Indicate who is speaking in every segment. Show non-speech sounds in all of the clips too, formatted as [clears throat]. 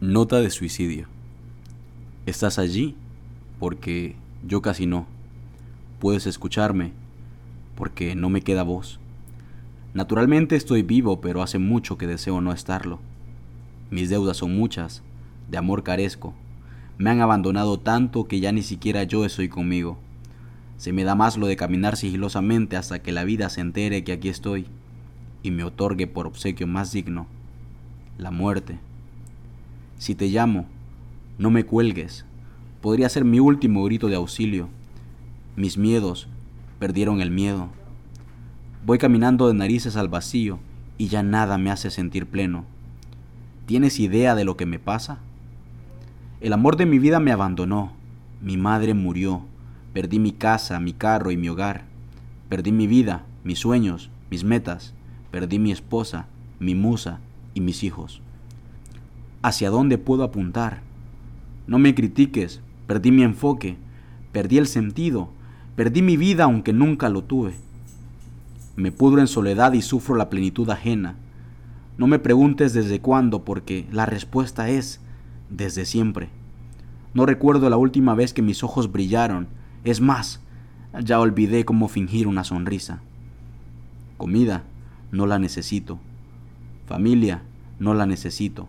Speaker 1: Nota de suicidio. ¿Estás allí? Porque yo casi no. Puedes escucharme porque no me queda voz. Naturalmente estoy vivo, pero hace mucho que deseo no estarlo. Mis deudas son muchas, de amor carezco. Me han abandonado tanto que ya ni siquiera yo estoy conmigo. Se me da más lo de caminar sigilosamente hasta que la vida se entere que aquí estoy y me otorgue por obsequio más digno, la muerte. Si te llamo, no me cuelgues. Podría ser mi último grito de auxilio. Mis miedos perdieron el miedo. Voy caminando de narices al vacío y ya nada me hace sentir pleno. ¿Tienes idea de lo que me pasa? El amor de mi vida me abandonó. Mi madre murió. Perdí mi casa, mi carro y mi hogar. Perdí mi vida, mis sueños, mis metas. Perdí mi esposa, mi musa y mis hijos hacia dónde puedo apuntar. No me critiques, perdí mi enfoque, perdí el sentido, perdí mi vida aunque nunca lo tuve. Me pudro en soledad y sufro la plenitud ajena. No me preguntes desde cuándo porque la respuesta es desde siempre. No recuerdo la última vez que mis ojos brillaron. Es más, ya olvidé cómo fingir una sonrisa. Comida, no la necesito. Familia, no la necesito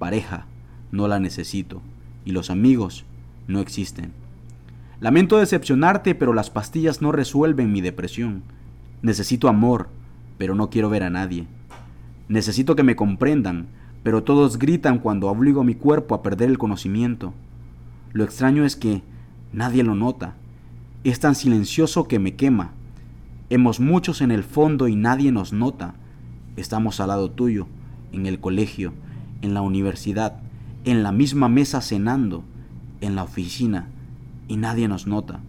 Speaker 1: pareja, no la necesito, y los amigos no existen. Lamento decepcionarte, pero las pastillas no resuelven mi depresión. Necesito amor, pero no quiero ver a nadie. Necesito que me comprendan, pero todos gritan cuando obligo mi cuerpo a perder el conocimiento. Lo extraño es que nadie lo nota. Es tan silencioso que me quema. Hemos muchos en el fondo y nadie nos nota. Estamos al lado tuyo, en el colegio, en la universidad, en la misma mesa cenando, en la oficina, y nadie nos nota.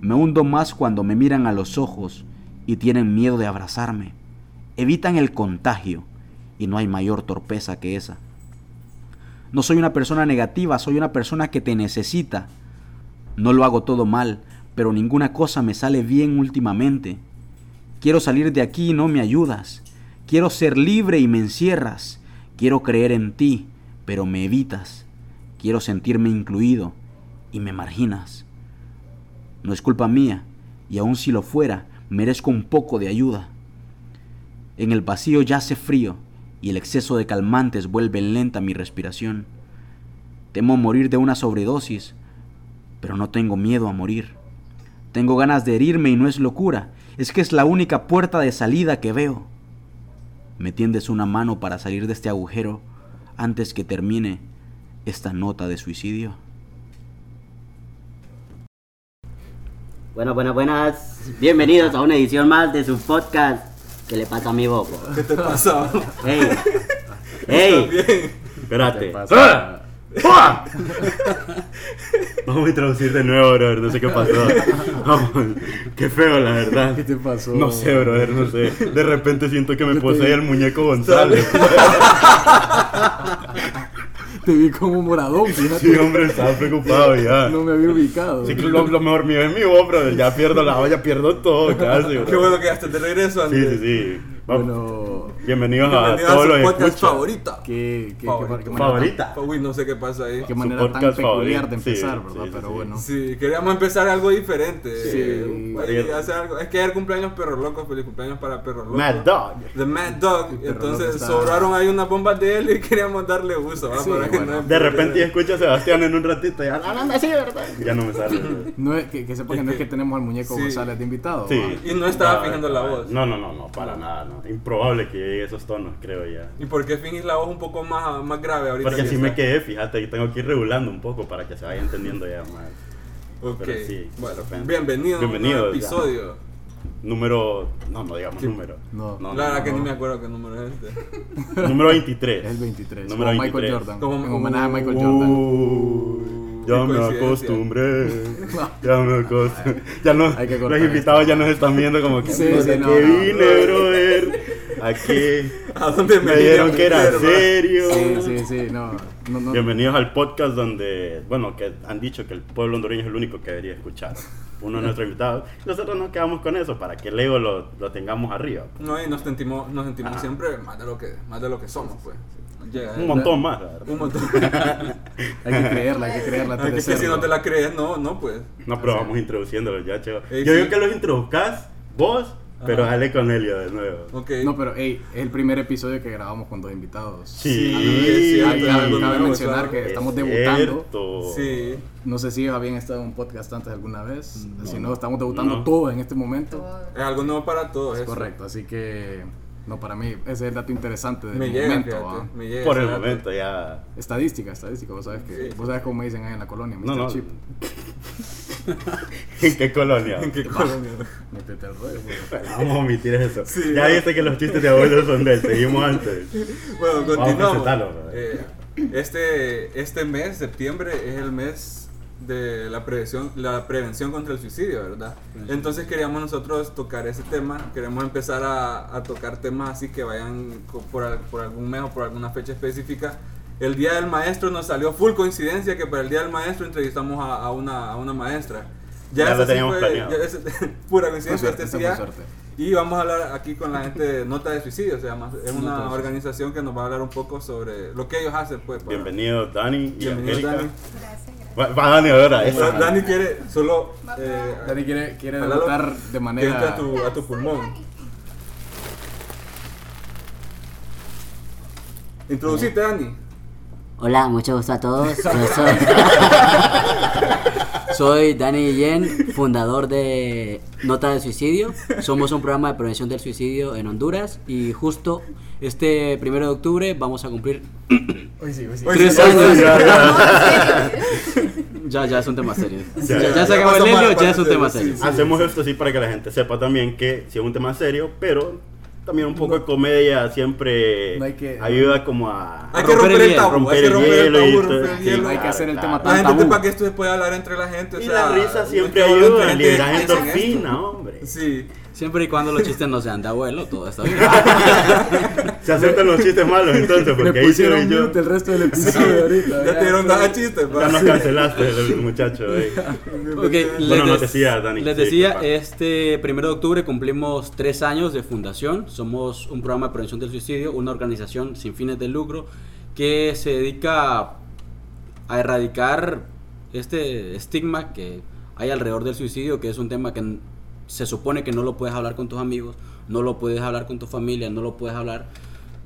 Speaker 1: Me hundo más cuando me miran a los ojos y tienen miedo de abrazarme. Evitan el contagio y no hay mayor torpeza que esa. No soy una persona negativa, soy una persona que te necesita. No lo hago todo mal, pero ninguna cosa me sale bien últimamente. Quiero salir de aquí y no me ayudas. Quiero ser libre y me encierras. Quiero creer en ti, pero me evitas. Quiero sentirme incluido y me marginas. No es culpa mía, y aun si lo fuera, merezco un poco de ayuda. En el vacío ya hace frío, y el exceso de calmantes vuelve lenta mi respiración. Temo morir de una sobredosis, pero no tengo miedo a morir. Tengo ganas de herirme y no es locura, es que es la única puerta de salida que veo me tiendes una mano para salir de este agujero antes que termine esta nota de suicidio?
Speaker 2: Buenas, buenas, buenas. Bienvenidos a una edición más de su podcast. ¿Qué le pasa a mi bobo?
Speaker 3: ¿Qué te pasó?
Speaker 2: ¡Ey! [laughs] ¡Ey!
Speaker 4: Espérate. ¡Ah! [laughs] Vamos a introducir de nuevo, brother. No sé qué pasó. Vamos. Qué feo, la verdad.
Speaker 3: ¿Qué te pasó?
Speaker 4: No sé, brother. No sé. De repente siento que me posee el muñeco González. [laughs]
Speaker 3: Te vi como moradón, fíjate.
Speaker 4: Sí, hombre, estaba preocupado ya.
Speaker 3: No me había ubicado.
Speaker 4: Sí, que lo, lo mejor mío es mi voz, brother. Ya pierdo la olla, pierdo todo casi,
Speaker 5: Qué
Speaker 4: brother.
Speaker 5: bueno que ya estás de regreso,
Speaker 4: Sí,
Speaker 5: Andrés.
Speaker 4: sí, sí.
Speaker 3: Bueno,
Speaker 4: Bienvenidos,
Speaker 5: Bienvenido
Speaker 4: a
Speaker 5: a
Speaker 4: todos
Speaker 5: su
Speaker 4: los
Speaker 5: podcast favorita.
Speaker 3: qué, qué,
Speaker 5: Favorito.
Speaker 3: qué, manera,
Speaker 4: Favorita.
Speaker 5: Uy, no sé qué pasa ahí.
Speaker 3: qué
Speaker 4: Su
Speaker 3: manera tan peculiar de empezar,
Speaker 4: Sí,
Speaker 3: ¿verdad?
Speaker 4: sí,
Speaker 3: Pero
Speaker 4: sí.
Speaker 3: bueno.
Speaker 5: Sí, queríamos empezar algo diferente.
Speaker 3: Sí.
Speaker 5: Eh, hacer algo. Es que ayer cumpleaños perros locos, feliz cumpleaños para perros locos.
Speaker 4: Mad Dog.
Speaker 5: The Mad Dog. Entonces sobraron ahí unas bombas de él y [laughs] queríamos darle uso. ¿va?
Speaker 3: Sí,
Speaker 5: Para que
Speaker 3: bueno.
Speaker 5: no-
Speaker 4: De repente ya escucho a Sebastián en un ratito. Ya, hablando así, ¿verdad? [laughs] Ya no me sale.
Speaker 3: No es, que, que sepa que no es que tenemos al muñeco. González de invitado.
Speaker 4: Sí.
Speaker 5: Y no estaba fijando la voz.
Speaker 4: No, no, no, no, para nada, no. Improbable que llegue a esos tonos, creo ya.
Speaker 5: ¿Y por qué fingís la voz un poco más, más grave ahorita?
Speaker 4: Porque
Speaker 5: que
Speaker 4: así me quedé, fíjate, que tengo que ir regulando un poco para que se vaya entendiendo ya más.
Speaker 5: Ok.
Speaker 4: Pero sí, de
Speaker 5: bueno,
Speaker 4: repente.
Speaker 5: bienvenido,
Speaker 4: Bienvenido,
Speaker 5: a un nuevo
Speaker 4: ya.
Speaker 5: episodio.
Speaker 4: Número. No, no digamos número.
Speaker 3: No.
Speaker 5: la verdad
Speaker 4: no,
Speaker 5: que
Speaker 4: no.
Speaker 5: ni me acuerdo qué número es este. [laughs]
Speaker 4: Número 23.
Speaker 3: Es el 23.
Speaker 4: Número
Speaker 3: como
Speaker 4: 23.
Speaker 3: Michael Jordan.
Speaker 5: Como-
Speaker 3: en homenaje a Michael Jordan.
Speaker 4: Uh, ya me acostumbré. [laughs] Ya me acostumbré. Ya no,
Speaker 3: Hay que
Speaker 4: los invitados
Speaker 3: esto.
Speaker 4: ya nos están viendo como que.
Speaker 3: Sí,
Speaker 4: "No
Speaker 3: sí, no, no.
Speaker 4: vine, brother. Aquí. [laughs]
Speaker 5: ¿A dónde me
Speaker 4: Me dijeron que era serio.
Speaker 3: Sí, sí, sí. No, no, no.
Speaker 4: Bienvenidos al podcast donde, bueno, que han dicho que el pueblo hondureño es el único que debería escuchar. uno de nuestros invitados. Nosotros nos quedamos con eso para que el ego lo, lo tengamos arriba.
Speaker 5: No, y nos sentimos, nos sentimos
Speaker 4: Ajá.
Speaker 5: siempre más de lo que, más de lo que somos, pues. Llega-
Speaker 4: Un montón más.
Speaker 5: Un montón. [laughs]
Speaker 2: Hay que creerla, hay que creerla.
Speaker 5: Es
Speaker 2: de
Speaker 5: que si no te la crees, no, no, pues.
Speaker 4: No, pero vamos introduciéndolos ya, chavo.
Speaker 5: Ey,
Speaker 4: Yo
Speaker 5: sí.
Speaker 4: digo que los introduzcas vos, pero
Speaker 5: Ajá.
Speaker 4: dale con Helio de nuevo.
Speaker 5: Ok.
Speaker 2: No, pero hey, es el primer episodio que grabamos con dos invitados.
Speaker 4: Sí,
Speaker 5: Sí,
Speaker 2: Cabe- mencionar que
Speaker 4: Es
Speaker 2: estamos debutando.
Speaker 4: cierto.
Speaker 5: Sí.
Speaker 2: No sé si habían estado en un podcast antes alguna vez.
Speaker 4: No.
Speaker 2: Si no, estamos debutando
Speaker 4: No.
Speaker 2: todos en este momento.
Speaker 5: Es algo nuevo para todos.
Speaker 2: Es
Speaker 5: eso.
Speaker 2: correcto, así que no para mí ese es el dato interesante del
Speaker 5: Me llega,
Speaker 2: momento.
Speaker 5: fíjate. Me llega
Speaker 4: Por el
Speaker 5: dato.
Speaker 4: momento ya.
Speaker 2: Estadística, estadística, vos sabes que
Speaker 5: Sí.
Speaker 2: vos sabes cómo me dicen ahí en la colonia, Mr.
Speaker 4: No, no.
Speaker 2: Chip. [laughs]
Speaker 4: ¿En qué colonia?
Speaker 5: ¿En qué [laughs] colonia?
Speaker 2: Métete al rollo, pues.
Speaker 4: Vamos a omitir eso.
Speaker 5: Sí,
Speaker 4: ya viste que los chistes de abuelos son de él. Seguimos antes.
Speaker 5: Bueno,
Speaker 4: Vamos a
Speaker 5: continuamos.
Speaker 4: presentarlo, ¿verdad?
Speaker 5: Eh, este, este mes, septiembre, es el mes de la prevención, la prevención contra el suicidio, ¿verdad? Entonces queríamos nosotros tocar ese tema, queremos empezar a, a tocar temas así que vayan por, por algún mes o por alguna fecha específica. El Día del Maestro nos salió full coincidencia que para el Día del Maestro entrevistamos a, a una, a una maestra.
Speaker 4: Ya
Speaker 5: ese
Speaker 4: lo teníamos planeado.
Speaker 5: ya ese- [laughs] pura coincidencia
Speaker 2: suerte,
Speaker 5: este
Speaker 2: fue.
Speaker 5: Y vamos a hablar aquí con la gente de Nota de Suicidio, se llama. Es una organización que nos va a hablar un poco sobre lo que ellos hacen, pues. para-
Speaker 4: Bienvenido, Dani y
Speaker 5: Bienvenido,
Speaker 4: Angélica.
Speaker 5: Dani.
Speaker 6: Gracias,
Speaker 4: Va, va Dani ahora. Esa.
Speaker 5: Dani quiere solo. Eh,
Speaker 2: Dani quiere, quiere debutar de
Speaker 5: que entre
Speaker 2: manera.
Speaker 5: a tu, a tu pulmón. Introducite, Dani.
Speaker 1: Hola, mucho gusto a todos. Yo soy, [laughs] [laughs] soy Dani Guillén, fundador de Nota de Suicidio. Somos un programa de prevención del suicidio en Honduras y justo este primero de octubre vamos a cumplir
Speaker 2: Hoy sí, hoy sí.
Speaker 5: Hoy
Speaker 1: tres
Speaker 5: sí,
Speaker 1: años. Ya, ya es un tema serio.
Speaker 4: Ya,
Speaker 1: Ya, ya,
Speaker 4: ya
Speaker 1: se acabó el helio, ya es un tema serio.
Speaker 5: sí.
Speaker 4: Hacemos esto así para que la gente sepa también que si es un tema serio, pero también un poco de comedia siempre
Speaker 2: No hay que-
Speaker 4: ayuda como a
Speaker 5: Hay que
Speaker 1: romper
Speaker 5: romper
Speaker 1: el
Speaker 5: el
Speaker 1: hielo,
Speaker 5: tabú.
Speaker 4: romper
Speaker 5: Hay que
Speaker 4: el
Speaker 5: romper el
Speaker 4: y
Speaker 5: tabú, romper el
Speaker 4: Sí,
Speaker 5: hielo.
Speaker 2: hay que hacer el tema
Speaker 5: La
Speaker 2: tan
Speaker 5: gente
Speaker 2: tabú.
Speaker 5: para que esto se pueda hablar entre la gente. o
Speaker 4: Y
Speaker 5: sea,
Speaker 4: la risa
Speaker 5: no
Speaker 4: siempre ayuda,
Speaker 5: gente esto.
Speaker 4: endorfina, hombre.
Speaker 5: Sí.
Speaker 1: Siempre y cuando los chistes no sean de abuelo, todo está bien. [laughs]
Speaker 4: Se aceptan los chistes malos entonces, porque ahí yo.
Speaker 2: el resto del episodio ahorita.
Speaker 5: Ya te dieron nada chistes,
Speaker 4: Ya nos cancelaste, el muchacho. eh. [laughs]
Speaker 1: Ok, les
Speaker 4: Bueno, no decía, Dani,
Speaker 1: Les decía, este primero de octubre cumplimos tres años de fundación. Somos un programa de prevención del suicidio, una organización sin fines de lucro que se dedica a, erradicar este estigma que hay alrededor del suicidio, que es un tema que se supone que no lo puedes hablar con tus amigos, no lo puedes hablar con tu familia, no lo puedes hablar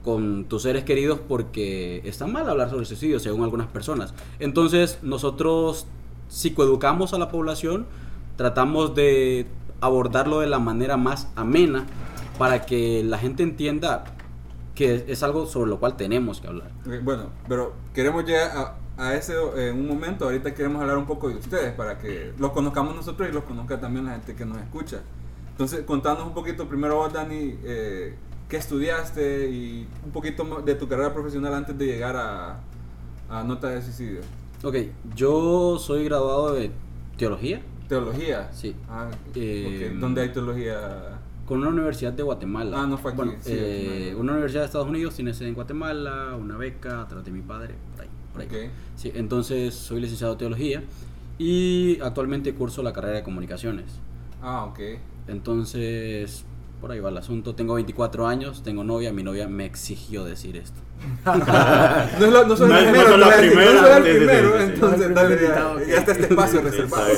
Speaker 1: con tus seres queridos porque está mal hablar sobre suicidio según algunas personas. Entonces nosotros psicoeducamos a la población, tratamos de abordarlo de la manera más amena para que la gente entienda que es algo sobre lo cual tenemos que hablar.
Speaker 5: Bueno, pero queremos llegar a, ese eh, en un momento. Ahorita queremos hablar un poco de ustedes para que los conozcamos nosotros y los conozca también la gente que nos escucha. Entonces, contanos un poquito primero vos, Dani, eh, qué estudiaste y un poquito de tu carrera profesional antes de llegar a, a Nota de Suicidio.
Speaker 1: Ok, yo soy graduado de teología
Speaker 5: Teología.
Speaker 1: Sí.
Speaker 5: Ah,
Speaker 1: Eh.
Speaker 5: ¿Dónde hay teología?
Speaker 1: con una universidad de Guatemala.
Speaker 5: Ah, no fue aquí,
Speaker 1: Bueno,
Speaker 5: sí,
Speaker 1: eh, una universidad de Estados Unidos tiene sede en Guatemala, una beca a través de mi padre, por ahí. Por ahí.
Speaker 5: Ok.
Speaker 1: Sí, entonces soy licenciado en teología y actualmente curso la carrera de comunicaciones.
Speaker 5: Ah, ok.
Speaker 1: Entonces, por ahí va el asunto. Tengo 24 años, tengo novia, mi novia me exigió decir esto. [laughs]
Speaker 5: No, es la- no soy
Speaker 4: No
Speaker 5: el primero, no soy el primero, entonces
Speaker 2: No es el
Speaker 5: dale, ya, está este espacio [laughs] reservado.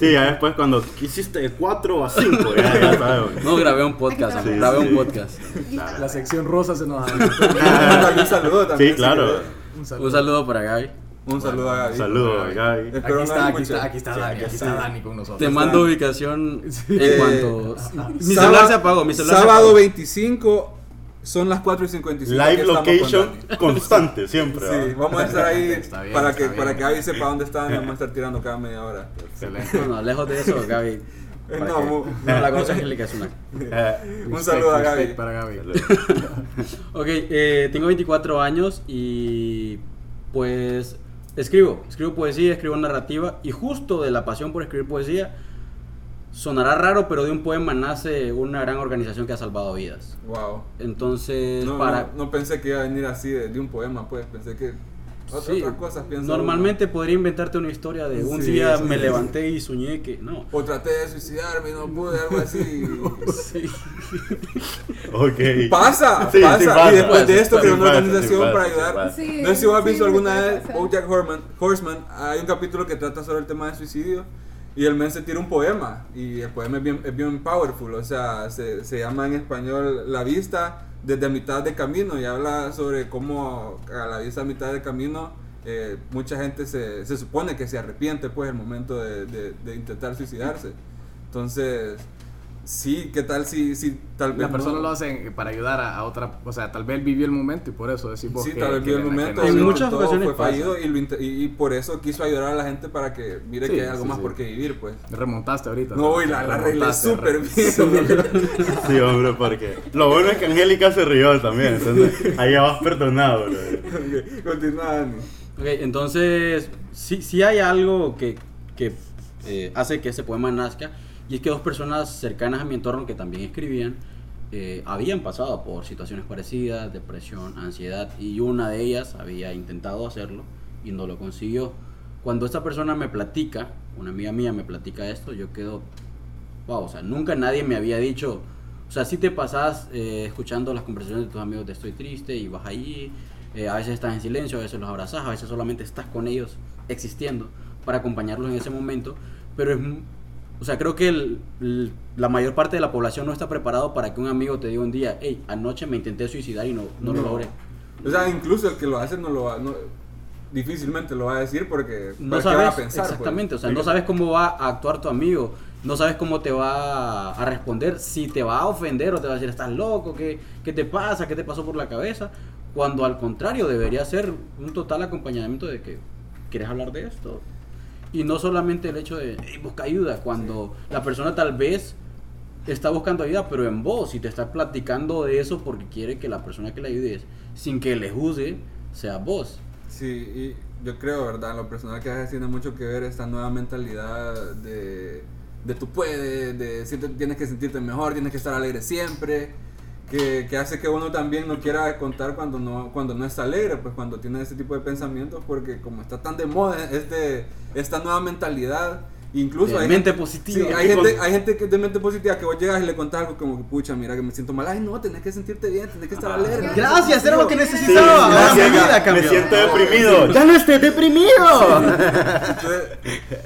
Speaker 4: Sí, ya después cuando hiciste de 4 a 5, ya, ya sabes.
Speaker 1: No, grabé un podcast, grabé
Speaker 4: sí.
Speaker 1: un podcast.
Speaker 2: La sección rosa se nos adelantó. [laughs]
Speaker 5: un saludo también.
Speaker 4: Sí, claro.
Speaker 2: Un saludo.
Speaker 1: Un saludo para Gaby.
Speaker 5: Un saludo a Gaby.
Speaker 4: Saludos, Gaby.
Speaker 5: Espero
Speaker 2: Aquí
Speaker 5: no
Speaker 2: está, aquí está, aquí está
Speaker 5: Sí,
Speaker 2: Dani,
Speaker 5: aquí
Speaker 2: aquí
Speaker 5: está.
Speaker 2: Dani con nosotros.
Speaker 1: Te mando ubicación en
Speaker 5: Eh,
Speaker 1: cuanto... Mi
Speaker 5: Sábado-
Speaker 1: celular se apagó, mi celular se
Speaker 5: Sábado
Speaker 1: apagó.
Speaker 5: 25 son las 4 y 55.
Speaker 4: Live
Speaker 5: aquí con
Speaker 4: location
Speaker 5: Dani. [laughs]
Speaker 4: constante, siempre.
Speaker 5: Sí,
Speaker 4: ¿va?
Speaker 5: vamos a estar ahí [laughs]
Speaker 2: bien,
Speaker 5: para, que,
Speaker 2: bien.
Speaker 5: para que Gaby sepa dónde están y vamos a [laughs] estar tirando cada media hora.
Speaker 2: Excelente.
Speaker 1: Bueno, lejos de eso, Gaby.
Speaker 5: No, mu-
Speaker 1: no la conoce Angélica, es una...
Speaker 4: Eh, [laughs]
Speaker 5: Un saludo a Gaby.
Speaker 2: para Gaby. [laughs]
Speaker 1: Ok, eh, tengo 24 años y pues escribo, escribo poesía, escribo narrativa y justo de la pasión por escribir poesía, sonará raro, pero de un poema nace una gran organización que ha salvado vidas.
Speaker 5: Wow.
Speaker 1: Entonces,
Speaker 5: No,
Speaker 1: para...
Speaker 5: no, no pensé que iba a venir así de, de un poema, pues. Pensé que Otras,
Speaker 1: Sí,
Speaker 5: cosas pienso.
Speaker 1: Normalmente podría inventarte una historia de un
Speaker 5: Sí,
Speaker 1: día
Speaker 5: sí.
Speaker 1: me levanté y soñé que no.
Speaker 5: O traté de suicidarme y no pude, algo así. [laughs]
Speaker 1: Sí.
Speaker 4: Ok.
Speaker 5: Pasa,
Speaker 4: Sí, sí
Speaker 5: pasa.
Speaker 4: pasa,
Speaker 5: Y después
Speaker 4: pasa,
Speaker 5: de esto creó una organización
Speaker 4: pasa,
Speaker 5: para ayudar. No sé si vos has visto alguna vez. Bojack Horseman, Horseman. Hay un capítulo que trata sobre el tema de suicidio. Y el men se tira un poema. Y el poema es bien, es bien powerful. O sea, se, se llama en español La vista desde mitad de camino. Y habla sobre cómo a la vista mitad de camino. eh, mucha gente se, se supone que se arrepiente pues el momento de, de- de intentar suicidarse. Entonces, sí, ¿qué tal si, si tal vez
Speaker 2: La persona
Speaker 5: no-
Speaker 2: lo hace para ayudar a, a otra, o sea, tal vez él vivió el momento y por eso decís vos
Speaker 5: Sí,
Speaker 2: que-
Speaker 5: tal vez vio el momento.
Speaker 1: En muchas ocasiones
Speaker 5: fue fallido y, lo y, y por eso quiso ayudar a la gente para que mire
Speaker 2: Sí,
Speaker 5: que hay algo
Speaker 2: sí,
Speaker 5: más
Speaker 2: sí.
Speaker 5: por qué vivir, pues.
Speaker 2: Remontaste ahorita.
Speaker 5: No, y la, la arreglé súper bien. [laughs]
Speaker 4: Sí, hombre, porque lo bueno es que Angélica se rió también, entonces ahí ya vas perdonado, bro.
Speaker 5: Ok, Continúa, Dani.
Speaker 1: Ok, entonces, sí, sí hay algo que, que eh, hace que ese poema nazca, y es que dos personas cercanas a mi entorno que también escribían, eh, habían pasado por situaciones parecidas, depresión, ansiedad, y una de ellas había intentado hacerlo y no lo consiguió. Cuando esta persona me platica, una amiga mía me platica esto, yo quedo, wow, o sea, nunca nadie me había dicho, o sea, si te pasas eh, escuchando las conversaciones de tus amigos de estoy triste y vas allí, eh, a veces estás en silencio, a veces los abrazas, a veces solamente estás con ellos existiendo para acompañarlos en ese momento, pero es, o sea, creo que el- el- la mayor parte de la población no está preparado para que un amigo te diga un día, hey, anoche me intenté suicidar y no, no, lo logré.
Speaker 5: O sea, incluso el que lo hace no lo va, no, difícilmente lo va a decir porque
Speaker 1: No
Speaker 5: ¿para qué va
Speaker 1: sabes
Speaker 5: a pensar, pues?
Speaker 1: exactamente, o sea, no sabes cómo va a actuar tu amigo, no sabes cómo te va a responder, si te va a ofender o te va a decir, estás loco, ¿qué, qué te pasa? ¿Qué te pasó por la cabeza? Cuando al contrario debería ser un total acompañamiento de que quieres hablar de esto. Y no solamente el hecho de "Ey, busca ayuda, cuando la persona tal vez está buscando ayuda, pero en vos y te está platicando de eso porque quiere que la persona que le ayudes, sin que le juzgue, sea vos.
Speaker 5: Sí, y yo creo, ¿verdad? Lo personal que a veces tiene mucho que ver esta nueva mentalidad de, de tú puedes, de siente- tienes que sentirte mejor, tienes que estar alegre siempre, que, que hace que uno también no quiera contar cuando no, cuando no está alegre, pues cuando tiene ese tipo de pensamientos, porque como está tan de moda este, esta nueva mentalidad, incluso
Speaker 1: De
Speaker 5: hay
Speaker 1: mente
Speaker 5: gente-
Speaker 1: positiva.
Speaker 5: sí, hay gente, hay gente que de mente positiva que vos llegas y le contás algo como que pucha, mira que me siento mal, ay no, tenés que sentirte bien, tenés que estar alegre.
Speaker 1: Gracias, era lo que
Speaker 4: Sí,
Speaker 1: necesitaba.
Speaker 4: sí, sí,
Speaker 1: mi
Speaker 4: sí,
Speaker 1: vida
Speaker 4: me
Speaker 1: cambió.
Speaker 4: siento deprimido. ¡Ya no estés deprimido! [laughs]
Speaker 5: Entonces,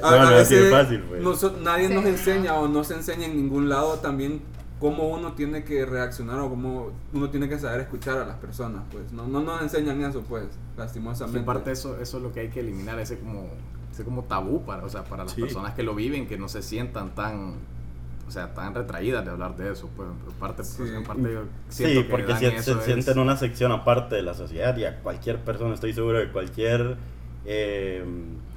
Speaker 5: a,
Speaker 4: No,
Speaker 5: a
Speaker 4: no,
Speaker 5: veces
Speaker 4: es fácil, pues.
Speaker 5: nadie
Speaker 6: Sí,
Speaker 5: nos
Speaker 6: no.
Speaker 5: enseña o no se enseña en ningún lado también cómo uno tiene que reaccionar o cómo uno tiene que saber escuchar a las personas, pues. No, no nos enseñan eso, pues, lastimosamente.
Speaker 2: en parte eso, eso es lo que hay que eliminar, ese como, ese como tabú para, o sea, para las
Speaker 1: Sí.
Speaker 2: personas que lo viven, que no se sientan tan, o sea, tan retraídas de hablar de eso. Pues, en parte, pues,
Speaker 5: Sí.
Speaker 2: en parte yo siento
Speaker 4: Sí,
Speaker 2: que
Speaker 4: porque
Speaker 2: Dani
Speaker 4: se,
Speaker 2: eso
Speaker 4: se
Speaker 2: es-
Speaker 4: sienten una sección aparte de la sociedad y a cualquier persona, estoy seguro que cualquier, eh,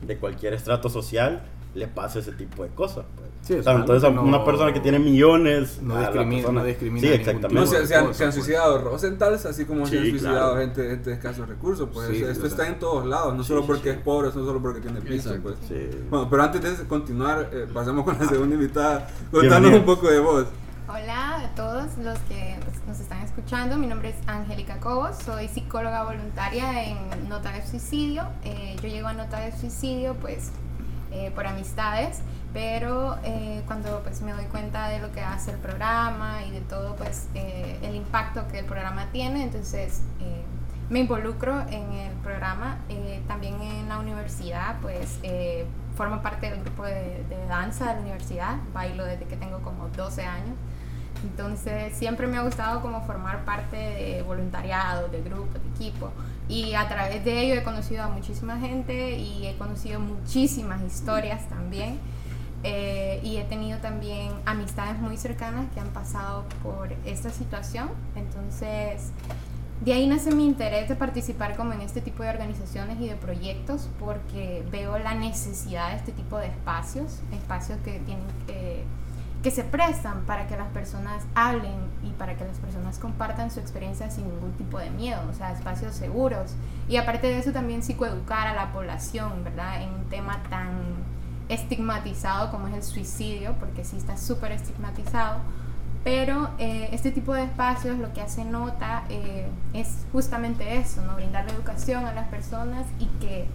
Speaker 4: de cualquier estrato social le pasa ese tipo de cosas. pues.
Speaker 2: Sí,
Speaker 4: O sea, entonces a
Speaker 2: no-
Speaker 4: una persona que tiene millones...
Speaker 2: no discrimina-
Speaker 4: persona-
Speaker 2: no discrimina
Speaker 4: Sí, exactamente.
Speaker 5: No, se, se han, se han
Speaker 2: pues.
Speaker 5: suicidado Rosentals, así como se han
Speaker 4: Sí,
Speaker 5: suicidado
Speaker 4: claro.
Speaker 5: gente, gente de escasos recursos. Pues
Speaker 2: Sí,
Speaker 5: esto está en todos lados, no
Speaker 4: Sí,
Speaker 5: solo
Speaker 4: sí,
Speaker 5: porque
Speaker 4: sí.
Speaker 5: es pobre, no solo porque tiene piso. Pues.
Speaker 4: Sí.
Speaker 5: Bueno, pero antes de continuar, eh, pasemos con la segunda invitada. Contanos un poco de vos.
Speaker 6: Hola a todos los que pues, nos están escuchando. Mi nombre es Angélica Cobos, soy psicóloga voluntaria en Nota de Suicidio. Eh, yo llego a Nota de Suicidio pues eh, por amistades, pero eh, cuando pues me doy cuenta de lo que hace el programa y de todo pues eh, el impacto que el programa tiene, entonces eh, me involucro en el programa. También en la universidad pues formo parte del grupo de, danza de la universidad, bailo desde que tengo como 12 años. Entonces siempre me ha gustado como formar parte de voluntariado, de grupo, de equipo. Y a través de ello he conocido a muchísima gente y he conocido muchísimas historias también. Eh, y he tenido también amistades muy cercanas que han pasado por esta situación. Entonces, de ahí nace mi interés de participar como en este tipo de organizaciones y de proyectos porque veo la necesidad de este tipo de espacios, espacios que tienen que que se prestan para que las personas hablen y para que las personas compartan su experiencia sin ningún tipo de miedo, o sea, espacios seguros. Y aparte de eso también psicoeducar a la población, ¿verdad? En un tema tan estigmatizado como es el suicidio, porque sí está súper estigmatizado, Pero eh, este tipo de espacios lo que hace nota eh, es justamente eso, ¿no? brindar la educación a las personas y que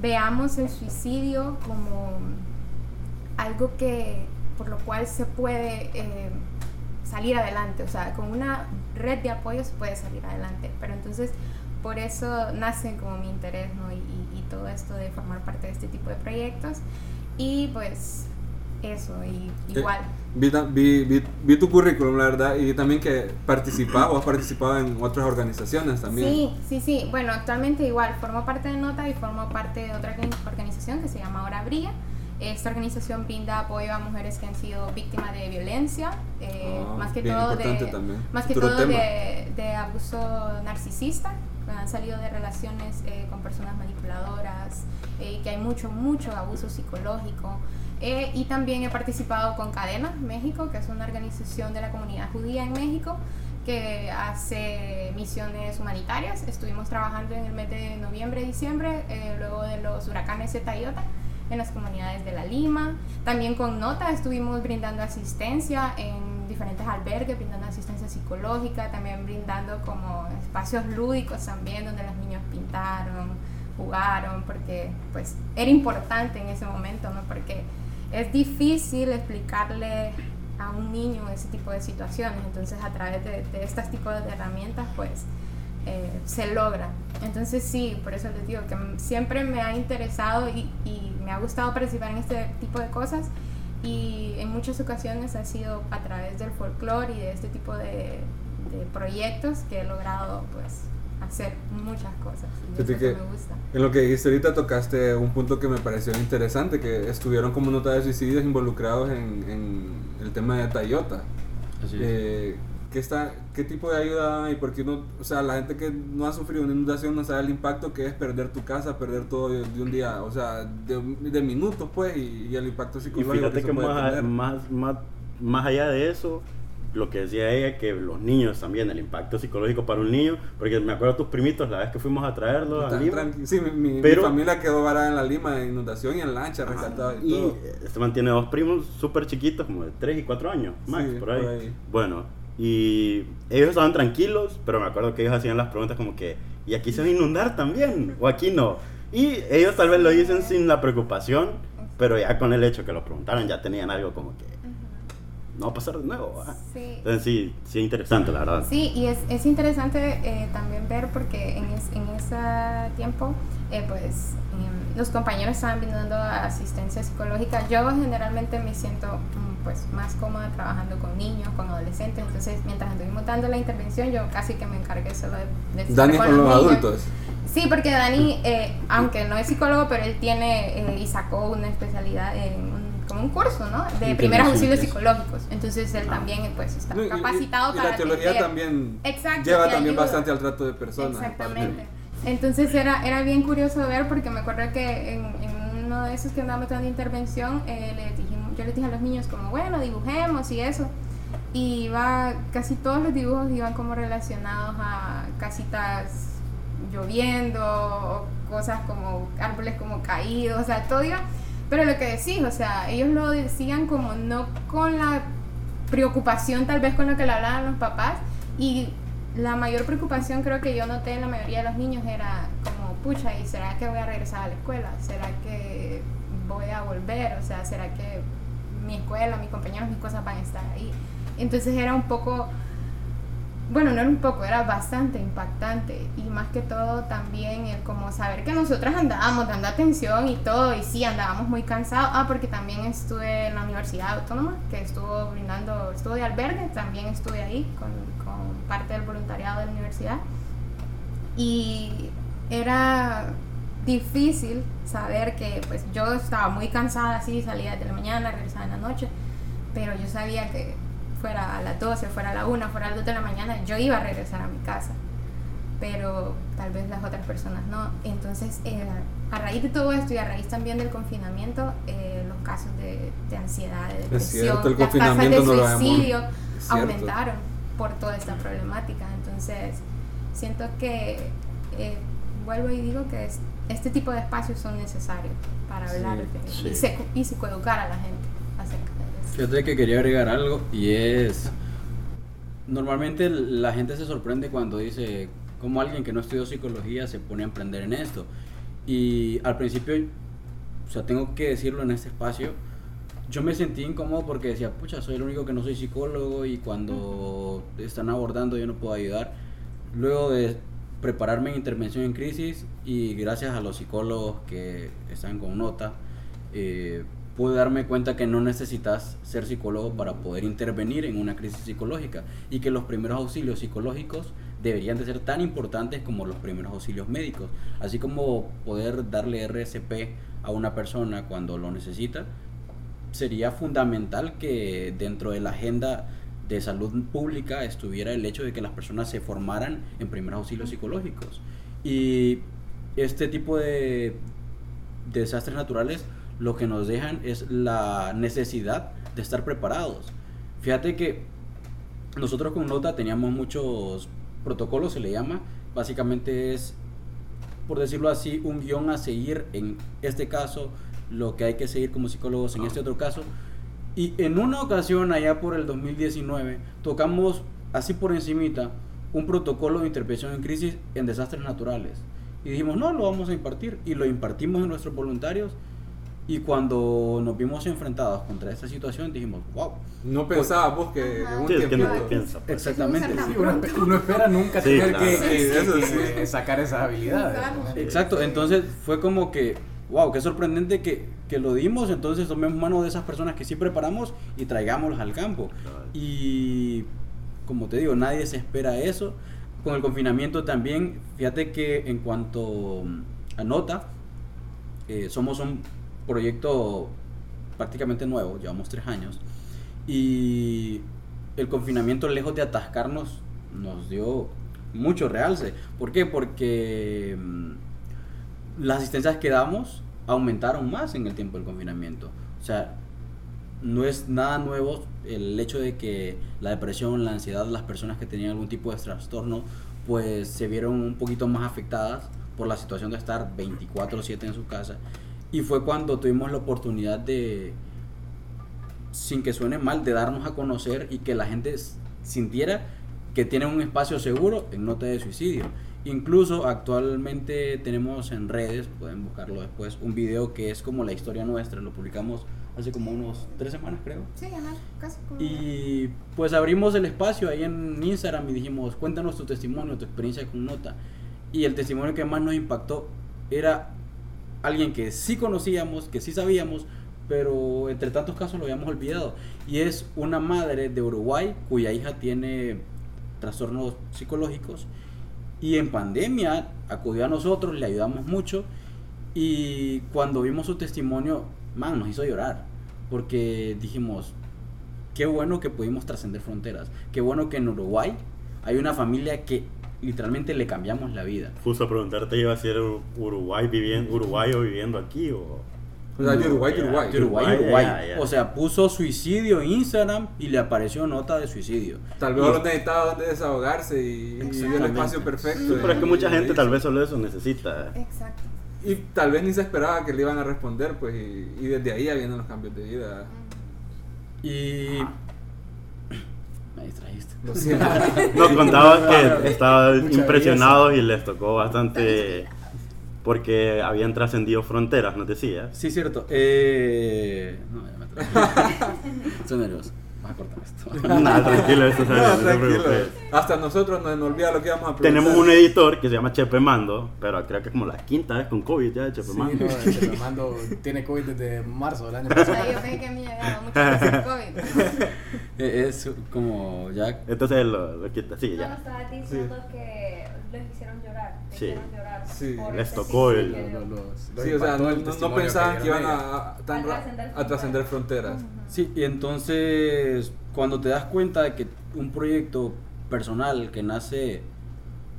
Speaker 6: veamos el suicidio como algo que por lo cual se puede eh, salir adelante, o sea, con una red de apoyo se puede salir adelante, pero entonces por eso nace como mi interés ¿no? y, y todo esto de formar parte de este tipo de proyectos y pues eso, y
Speaker 5: Eh,
Speaker 6: igual.
Speaker 5: Vi, ta- vi, vi, vi tu currículum, la verdad, y también que participaba o has participado en otras organizaciones también.
Speaker 6: Sí, sí, sí. Bueno, actualmente igual formo parte de Nota y formo parte de otra organi- organización que se llama Ahora Brilla. Esta organización brinda apoyo a mujeres que han sido víctimas de violencia, eh,
Speaker 5: Ah,
Speaker 6: más que todo de
Speaker 5: también.
Speaker 6: más que todo de, de abuso narcisista, que han salido de relaciones eh, con personas manipuladoras, eh, que hay mucho, mucho abuso psicológico. Eh, y también he participado con Cadena México, que es una organización de la comunidad judía en México que hace misiones humanitarias. Estuvimos trabajando en el mes de noviembre diciembre, eh, luego de los huracanes Zeta y Iota, en las comunidades de La Lima. También con Nota estuvimos brindando asistencia en diferentes albergues, brindando asistencia psicológica, también brindando como espacios lúdicos también, donde los niños pintaron, jugaron, porque pues era importante en ese momento, ¿no? Porque es difícil explicarle a un niño ese tipo de situaciones, entonces a través de, de estos tipos de herramientas pues eh, se logra. Entonces sí, por eso les digo que siempre me ha interesado y, y me ha gustado participar en este tipo de cosas y en muchas ocasiones ha sido a través del folclore y de este tipo de, de proyectos que he logrado pues hacer muchas cosas y
Speaker 5: que
Speaker 6: me gusta.
Speaker 5: En lo que dijiste ahorita tocaste un punto que me pareció interesante, que estuvieron como nota de suicidios involucrados en, en el tema de Toyota.
Speaker 1: Así es.
Speaker 5: Eh, ¿qué, está, ¿Qué tipo de ayuda y por qué no? O sea, la gente que no ha sufrido una inundación no sabe el impacto que es perder tu casa, perder todo de, de un día, o sea, de, de minutos pues, y, y el impacto
Speaker 4: Y
Speaker 5: psicológico
Speaker 4: fíjate
Speaker 5: que,
Speaker 4: que más, más, más, más allá de eso, lo que decía ella, que los niños también, el impacto psicológico para un niño, porque me acuerdo de tus primitos, la vez que fuimos a traerlos a Lima,
Speaker 5: Sí, mi, mi- mi
Speaker 4: Pero-
Speaker 5: familia quedó varada en la Lima en inundación y en lancha rescatada y,
Speaker 4: y
Speaker 5: todo.
Speaker 4: este man tiene dos primos súper chiquitos, como de 3 y 4 años, max,
Speaker 5: Sí,
Speaker 4: por, ahí.
Speaker 5: por ahí.
Speaker 4: Bueno, y ellos estaban tranquilos, pero me acuerdo que ellos hacían las preguntas como que, ¿y aquí se va a inundar también? ¿O aquí no? Y ellos tal vez lo dicen sin la preocupación, pero ya con el hecho que lo preguntaron ya tenían algo como que no va a pasar de nuevo.
Speaker 6: Sí.
Speaker 4: Entonces sí, sí es interesante la verdad.
Speaker 6: Sí, y es, es interesante eh, también ver porque en, es- en ese tiempo, eh, pues, em, los compañeros estaban brindando asistencia psicológica. Yo generalmente me siento, mm, pues, más cómoda trabajando con niños, con adolescentes. Entonces, mientras estuvimos dando la intervención, yo casi que me encargué solo de, de
Speaker 5: Dani con los
Speaker 6: niños.
Speaker 5: adultos.
Speaker 6: Sí, porque Dani, eh, aunque no es psicólogo, pero él tiene eh, y sacó una especialidad en un, como un curso, ¿no? De primeros auxilios psicológicos. Entonces él también, pues, está
Speaker 5: No, y- y-
Speaker 6: capacitado
Speaker 5: y,
Speaker 6: para
Speaker 5: la teología
Speaker 6: atender.
Speaker 5: también
Speaker 6: Exacto,
Speaker 5: lleva también
Speaker 6: ayuda.
Speaker 5: bastante al trato de personas.
Speaker 6: Exactamente. Entonces era, era bien curioso ver porque me acuerdo que en, uno de esos que andábamos dando intervención, eh, le dijimos, yo les dije a los niños como, bueno, dibujemos y eso. Y iba, casi todos los dibujos iban como relacionados a casitas lloviendo, o cosas como árboles como caídos, o sea, todo iba... Pero lo que decís, o sea, ellos lo decían como no con la preocupación tal vez con lo que le hablaban los papás y la mayor preocupación creo que yo noté en la mayoría de los niños era como, pucha, ¿y será que voy a regresar a la escuela? ¿Será que voy a volver? O sea, ¿será que mi escuela, mis compañeros, mis cosas van a estar ahí? Entonces era un poco, bueno, no era un poco, era bastante impactante y más que todo también el como saber que nosotras andábamos dando atención y todo y sí, andábamos muy cansados. Ah, porque también estuve en la Universidad Autónoma, que estuvo brindando, estuvo de albergue, también estuve ahí con, parte del voluntariado de la universidad. Y era difícil saber que pues yo estaba muy cansada así, salía de la mañana, regresaba en la noche, pero yo sabía que fuera a las 12, fuera a la 1, fuera a las 2 de la mañana, yo iba a regresar a mi casa, pero tal vez las otras personas no. Entonces, eh, a raíz de todo esto y a raíz también del confinamiento, eh, los casos de, de ansiedad, de depresión,
Speaker 5: cierto, el
Speaker 6: las tasas de suicidio aumentaron por toda esta problemática. Entonces, siento que, eh, vuelvo y digo que es- este tipo de espacios son necesarios para hablar de-
Speaker 4: sí.
Speaker 6: y, psicoeducar a la gente acerca de eso.
Speaker 1: Fíjate que quería agregar algo y es normalmente la gente se sorprende cuando dice, como alguien que no estudió psicología se pone a emprender en esto. Y al principio, o sea, tengo que decirlo en este espacio, yo me sentí incómodo porque decía, pucha, soy el único que no soy psicólogo y cuando están abordando yo no puedo ayudar. Luego de prepararme en intervención en crisis y gracias a los psicólogos que están con nota, eh, pude darme cuenta que no necesitas ser psicólogo para poder intervenir en una crisis psicológica y que los primeros auxilios psicológicos deberían de ser tan importantes como los primeros auxilios médicos, así como poder darle RSP a una persona cuando lo necesita, sería fundamental que dentro de la agenda de salud pública estuviera el hecho de que las personas se formaran en primeros auxilios psicológicos. Y este tipo de desastres naturales lo que nos dejan es la necesidad de estar preparados. Fíjate que nosotros con Nota teníamos muchos protocolos, se le llama. Básicamente es, por decirlo así, un guion a seguir en este caso, lo que hay que seguir como psicólogos en este otro caso. Y en una ocasión, allá por el 2019, tocamos así por encimita un protocolo de intervención en crisis en desastres naturales. Y dijimos, no, lo vamos a impartir. Y lo impartimos en nuestros voluntarios y cuando nos vimos enfrentados contra esta situación, dijimos, wow.
Speaker 5: No pensabas vos que un
Speaker 4: Sí, es que no piensa. pues.
Speaker 1: Exactamente.
Speaker 6: Sí,
Speaker 2: Uno, uno espera nunca
Speaker 4: Sí,
Speaker 2: tener
Speaker 4: claro.
Speaker 2: que,
Speaker 6: Sí,
Speaker 2: que-
Speaker 5: eso
Speaker 2: que-
Speaker 5: sí.
Speaker 2: que sacar esas habilidades.
Speaker 6: Exacto,
Speaker 1: entonces fue como que, wow, qué sorprendente que, que lo dimos, entonces tomemos mano de esas personas que sí preparamos y traigámoslos al campo.
Speaker 4: Claro.
Speaker 1: Y como te digo, nadie se espera eso. Con el confinamiento también, fíjate que en cuanto a nota, eh, somos un proyecto prácticamente nuevo, llevamos tres años, y el confinamiento lejos de atascarnos nos dio mucho realce. ¿Por qué? Porque mm, las asistencias que damos aumentaron más en el tiempo del confinamiento. O sea, no es nada nuevo el hecho de que la depresión, la ansiedad, las personas que tenían algún tipo de trastorno, pues se vieron un poquito más afectadas por la situación de estar 24/7 en su casa. Y fue cuando tuvimos la oportunidad de, sin que suene mal, de darnos a conocer y que la gente sintiera que tienen un espacio seguro en Nota de Suicidio. Incluso actualmente tenemos en redes, pueden buscarlo después, un video que es como la historia nuestra, lo publicamos hace como unos tres semanas creo.
Speaker 6: Sí, ajá, casi como-
Speaker 1: Y pues abrimos el espacio ahí en Instagram y dijimos, cuéntanos tu testimonio, tu experiencia con Nota. Y el testimonio que más nos impactó era alguien que sí conocíamos, que sí sabíamos, pero entre tantos casos lo habíamos olvidado. Y es una madre de Uruguay cuya hija tiene trastornos psicológicos y en pandemia acudió a nosotros, le ayudamos mucho y cuando vimos su testimonio, man, nos hizo llorar porque dijimos, qué bueno que pudimos trascender fronteras, qué bueno que en Uruguay hay una familia que literalmente le cambiamos la vida.
Speaker 4: Justo a preguntarte, ¿iba a ser Uruguay viviendo, uruguayo viviendo aquí o...?
Speaker 5: O sea, de Uruguay, Uruguay.
Speaker 1: De Uruguay,
Speaker 4: Uruguay.
Speaker 1: O sea, puso suicidio en Instagram y le apareció nota de suicidio.
Speaker 5: Tal vez
Speaker 1: Y-
Speaker 5: solo necesitaba donde desahogarse y, y el espacio perfecto.
Speaker 4: Sí, pero es que mucha gente tal vez solo eso necesita.
Speaker 6: Exacto.
Speaker 5: Y tal vez ni se esperaba que le iban a responder, pues, y, y desde ahí ya vienen los cambios de vida.
Speaker 1: Y... [clears throat] Me distrajiste.
Speaker 5: Lo siento. [laughs]
Speaker 4: Nos contaban que [laughs] estaban impresionados y les tocó bastante porque habían trascendido fronteras, nos decía.
Speaker 1: Sí, cierto. Eh... No, ya me. [laughs] Estoy nervioso. Vas a cortar esto. [laughs]
Speaker 4: Nada, tranquilo, eso se
Speaker 5: No,
Speaker 4: no
Speaker 5: tranquilo. Hasta nosotros nos, nos olvida lo que íbamos a preguntar.
Speaker 4: Tenemos un editor que se llama Chepe Mando, pero creo que es como la quinta vez con COVID ya de Chepe
Speaker 2: Sí,
Speaker 4: Mando.
Speaker 2: no, Chepe [laughs] Mando tiene COVID desde marzo del año pasado.
Speaker 6: yo pensé que me llegaba mucho veces COVID.
Speaker 1: Eh, Es como ya...
Speaker 4: Entonces lo, lo quita, sí,
Speaker 7: No,
Speaker 4: ya.
Speaker 7: estabas diciendo que los hicieron llorar. te
Speaker 4: Sí.
Speaker 7: hicieron llorar
Speaker 5: Sí.
Speaker 4: Les tocó el-
Speaker 2: los-
Speaker 5: Sí, o sea, no, no- no pensaban que
Speaker 2: dieron
Speaker 5: iban a, a- tan
Speaker 7: A
Speaker 5: ra-
Speaker 7: trascender
Speaker 5: a trascender fronteras.
Speaker 1: Sí, y entonces cuando te das cuenta de que un proyecto personal que nace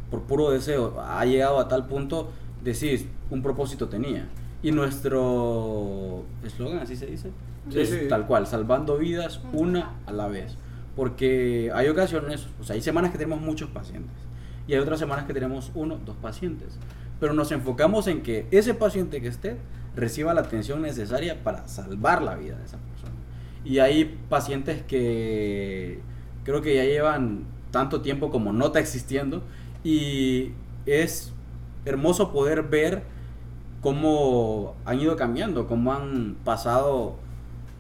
Speaker 1: por puro deseo ha llegado a tal punto, decís, un propósito tenía. Y nuestro eslogan, así se dice,
Speaker 5: Sí,
Speaker 1: es
Speaker 5: sí.
Speaker 1: tal cual, salvando vidas una a la vez. Porque hay ocasiones, o sea, hay semanas que tenemos muchos pacientes y hay otras semanas que tenemos uno, dos pacientes. Pero nos enfocamos en que ese paciente que esté reciba la atención necesaria para salvar la vida de esa persona. Y hay pacientes que creo que ya llevan tanto tiempo como nota existiendo y es hermoso poder ver cómo han ido cambiando, cómo han pasado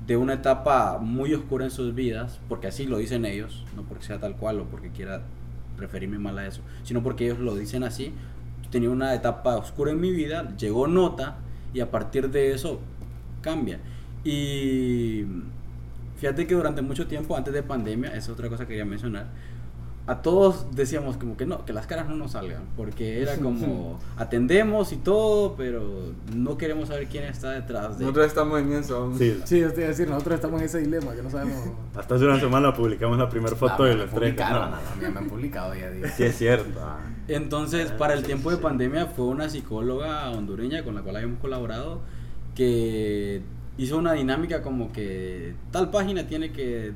Speaker 1: de una etapa muy oscura en sus vidas, porque así lo dicen ellos, no porque sea tal cual o porque quiera referirme mal a eso, sino porque ellos lo dicen así. Tenía una etapa oscura en mi vida, llegó nota y a partir de eso cambia. Y fíjate que durante mucho tiempo antes de pandemia, esa es otra cosa que quería mencionar, a todos decíamos como que no, que las caras no nos salgan, porque era [laughs] como atendemos y todo, pero no queremos saber quién está detrás de
Speaker 5: Nosotros estamos en eso.
Speaker 4: Sí,
Speaker 3: Sí, yo iba a decir, nosotros estamos en ese dilema que no sabemos. [laughs]
Speaker 4: hasta hace una semana publicamos la primera foto
Speaker 2: Ah,
Speaker 4: de
Speaker 2: me
Speaker 4: los tres. No,
Speaker 2: a mí me han publicado ya digo.
Speaker 4: Sí, es cierto. ah.
Speaker 1: Entonces,
Speaker 4: Ah,
Speaker 1: para el
Speaker 4: sí,
Speaker 1: tiempo de pandemia fue una psicóloga hondureña con la cual habíamos colaborado que hizo una dinámica como que tal página tiene que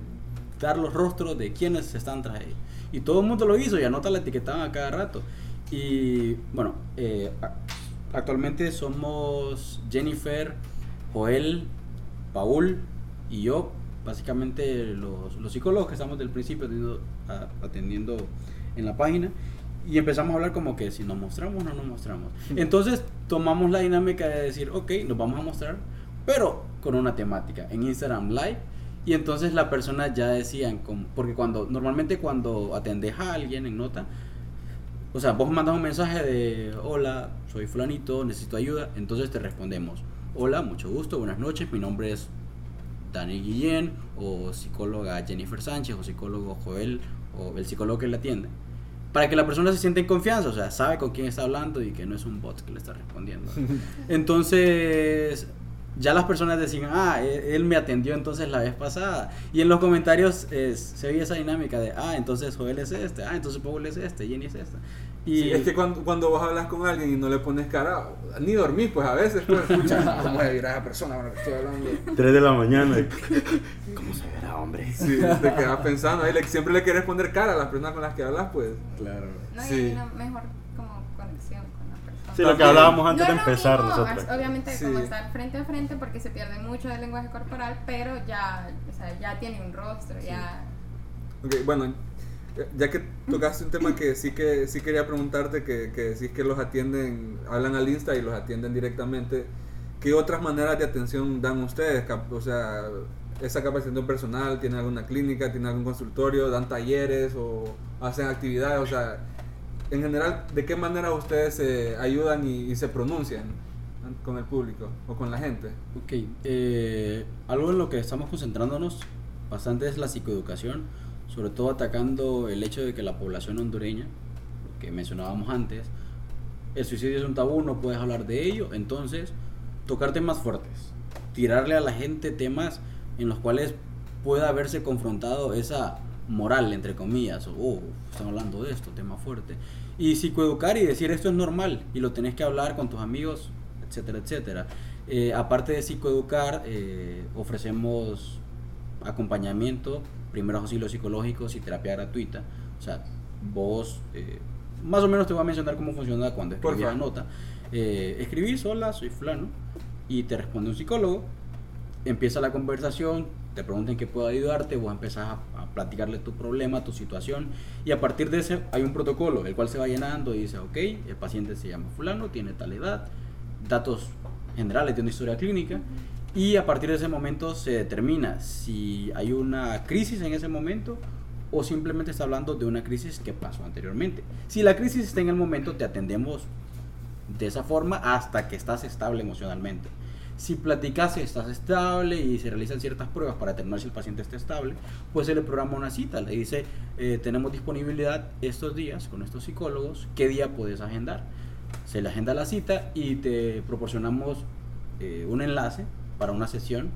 Speaker 1: dar los rostros de quienes están tras ella. Y todo el mundo lo hizo y anota la etiquetaban a cada rato. Y bueno, eh, actualmente somos Jennifer, Joel, Paul y yo, básicamente los, los psicólogos que estamos del principio atendiendo, a- atendiendo en la página. Y empezamos a hablar como que si nos mostramos o no nos mostramos. Entonces tomamos la dinámica de decir, ok, nos vamos a mostrar, pero con una temática en Instagram Live. Y entonces la persona ya decían, como- porque cuando normalmente cuando atendes a alguien en nota, o sea, vos mandas un mensaje de, hola, soy fulanito, necesito ayuda, entonces te respondemos, hola, mucho gusto, buenas noches, mi nombre es Dani Guillén, o psicóloga Jennifer Sánchez, o psicólogo Joel, o el psicólogo que le atiende. Para que la persona se sienta en confianza, o sea, sabe con quién está hablando y que no es un bot que le está respondiendo. [laughs] Entonces, ya las personas decían, ah, él, él me atendió entonces la vez pasada. Y en los comentarios eh, se veía esa dinámica de, ah, entonces Joel es este, ah, entonces Paul es este, Jenny es esta. Y
Speaker 5: Sí, es que cuando, cuando vos hablas con alguien y no le pones cara, ni dormís, pues a veces, pues, [laughs] escucha, ¿cómo se dirá esa persona con la que estoy hablando?
Speaker 4: 3 de la mañana. [laughs] ¿Cómo se verá, hombre?
Speaker 5: Sí, te quedas pensando, ahí le- siempre le quieres poner cara a las personas con las que hablas, pues.
Speaker 3: Claro.
Speaker 6: No, y
Speaker 5: Sí.
Speaker 6: hay una mejor como conexión con la persona.
Speaker 4: Sí, lo que hablábamos antes
Speaker 6: No
Speaker 4: de empezar
Speaker 6: mismo,
Speaker 4: nosotros.
Speaker 6: Obviamente
Speaker 5: Sí.
Speaker 6: como estar frente a frente porque se pierde mucho del lenguaje corporal, pero ya, o sea, ya tiene un rostro, ya...
Speaker 5: Ok, bueno, ya que tocaste un tema que sí que sí quería preguntarte, que, que decís que los atienden, hablan al Insta y los atienden directamente, ¿qué otras maneras de atención dan ustedes? O sea, esa capacitación personal, ¿tienen alguna clínica, tienen algún consultorio, dan talleres o hacen actividades? O sea, en general, ¿de qué manera ustedes se ayudan y, y se pronuncian con el público o con la gente?
Speaker 1: Ok, eh, algo en lo que estamos concentrándonos bastante es la psicoeducación, sobre todo atacando el hecho de que la población hondureña, que mencionábamos antes, el suicidio es un tabú, no puedes hablar de ello, entonces tocar temas fuertes, tirarle a la gente temas en los cuales pueda haberse confrontado esa moral, entre comillas, o oh, están hablando de esto, tema fuerte, y psicoeducar y decir esto es normal y lo tenés que hablar con tus amigos, etcétera, etcétera. Eh, aparte de psicoeducar, eh, ofrecemos acompañamiento, primeros auxilios psicológicos y terapia gratuita. O sea, vos, eh, más o menos te voy a mencionar cómo funciona cuando escribís la nota. Eh, escribís, hola, soy fulano, y te responde un psicólogo, empieza la conversación, te preguntan qué puedo ayudarte, vos empezás a platicarle tu problema, tu situación, y a partir de ese hay un protocolo, el cual se va llenando y dice, ok, el paciente se llama fulano, tiene tal edad, datos generales de una historia clínica, y a partir de ese momento se determina si hay una crisis en ese momento o simplemente está hablando de una crisis que pasó anteriormente. Si la crisis está en el momento, te atendemos de esa forma hasta que estás estable emocionalmente. Si platicas y estás estable y se realizan ciertas pruebas para determinar si el paciente está estable, pues se le programa una cita, le dice, eh, tenemos disponibilidad estos días con estos psicólogos, ¿qué día puedes agendar? Se le agenda la cita y te proporcionamos eh, un enlace para una sesión.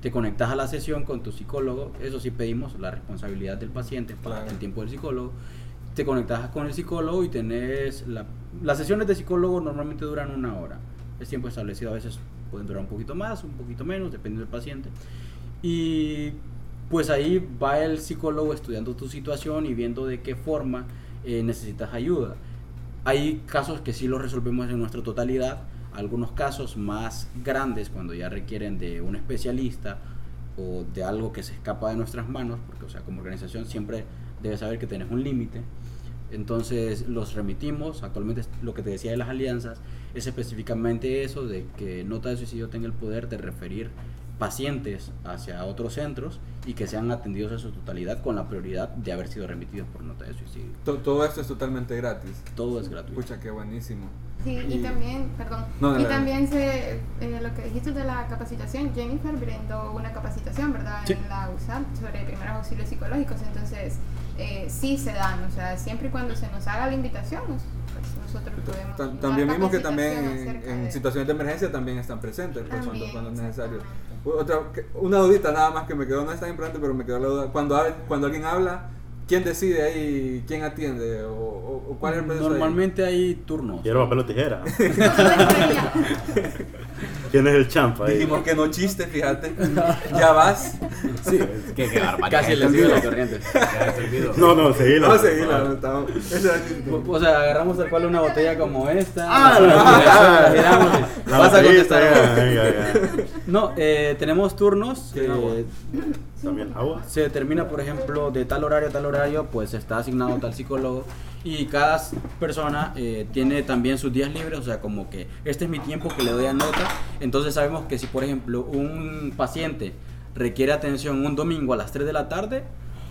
Speaker 1: Te conectas a la sesión con tu psicólogo, eso sí pedimos la responsabilidad del paciente para
Speaker 5: Claro.
Speaker 1: el tiempo del psicólogo. Te conectas con el psicólogo y tenés la, las sesiones de psicólogo normalmente duran una hora. Es tiempo establecido, a veces pueden durar un poquito más, un poquito menos, depende del paciente. Y pues ahí va el psicólogo estudiando tu situación y viendo de qué forma eh, necesitas ayuda. Hay casos que sí los resolvemos en nuestra totalidad, algunos casos más grandes cuando ya requieren de un especialista o de algo que se escapa de nuestras manos, porque o sea, como organización siempre debes saber que tenés un límite. Entonces los remitimos. Actualmente lo que te decía de las alianzas es específicamente eso, de que Nota de Suicidio tenga el poder de referir pacientes hacia otros centros y que sean atendidos en su totalidad con la prioridad de haber sido remitidos por Nota de Suicidio.
Speaker 5: To- Todo esto es totalmente gratis.
Speaker 1: Todo es gratuito.
Speaker 5: Pucha, qué buenísimo.
Speaker 6: Sí, y también, perdón,
Speaker 5: No,
Speaker 6: y también se, eh, lo que dijiste de la capacitación, Jennifer brindó una capacitación, ¿verdad?
Speaker 1: Sí.
Speaker 6: En la USAP sobre primeros auxilios psicológicos, entonces eh, sí se dan, o sea, siempre y cuando se nos haga la invitación, nosotros podemos...
Speaker 5: También vimos que también en, en
Speaker 6: de-
Speaker 5: situaciones de emergencia también están presentes pues, cuando,
Speaker 6: También,
Speaker 5: cuando es necesario. Otra, una dudita nada más que me quedó, no es tan importante, pero me quedó la duda. Cuando, cuando alguien habla, ¿quién decide ahí quién atiende? ¿O, o- o cuál es el proceso ahí?
Speaker 1: Normalmente hay turnos.
Speaker 4: Quiero papel o tijera. [laughs] [laughs] ¿Quién es el champa ahí?
Speaker 5: Dijimos que no chiste, fíjate. [laughs] ya vas.
Speaker 1: Sí,
Speaker 2: Qué, qué barbaridad.
Speaker 1: casi les digo la corriente.
Speaker 2: Ya se olvidó.
Speaker 4: No, no, seguila.
Speaker 5: No, seguila, no, estamos- chiste.
Speaker 1: O sea, agarramos tal cual una botella como esta.
Speaker 4: Ah,
Speaker 1: la
Speaker 4: la- La
Speaker 1: vas a contestar. No, eh, tenemos turnos. Eh,
Speaker 4: También agua.
Speaker 1: se determina, por ejemplo, de tal horario a tal horario, pues está asignado tal psicólogo y cada persona eh, tiene también sus días libres, o sea, como que este es mi tiempo que le doy a nota, entonces sabemos que si, por ejemplo, un paciente requiere atención un domingo a las 3 de la tarde,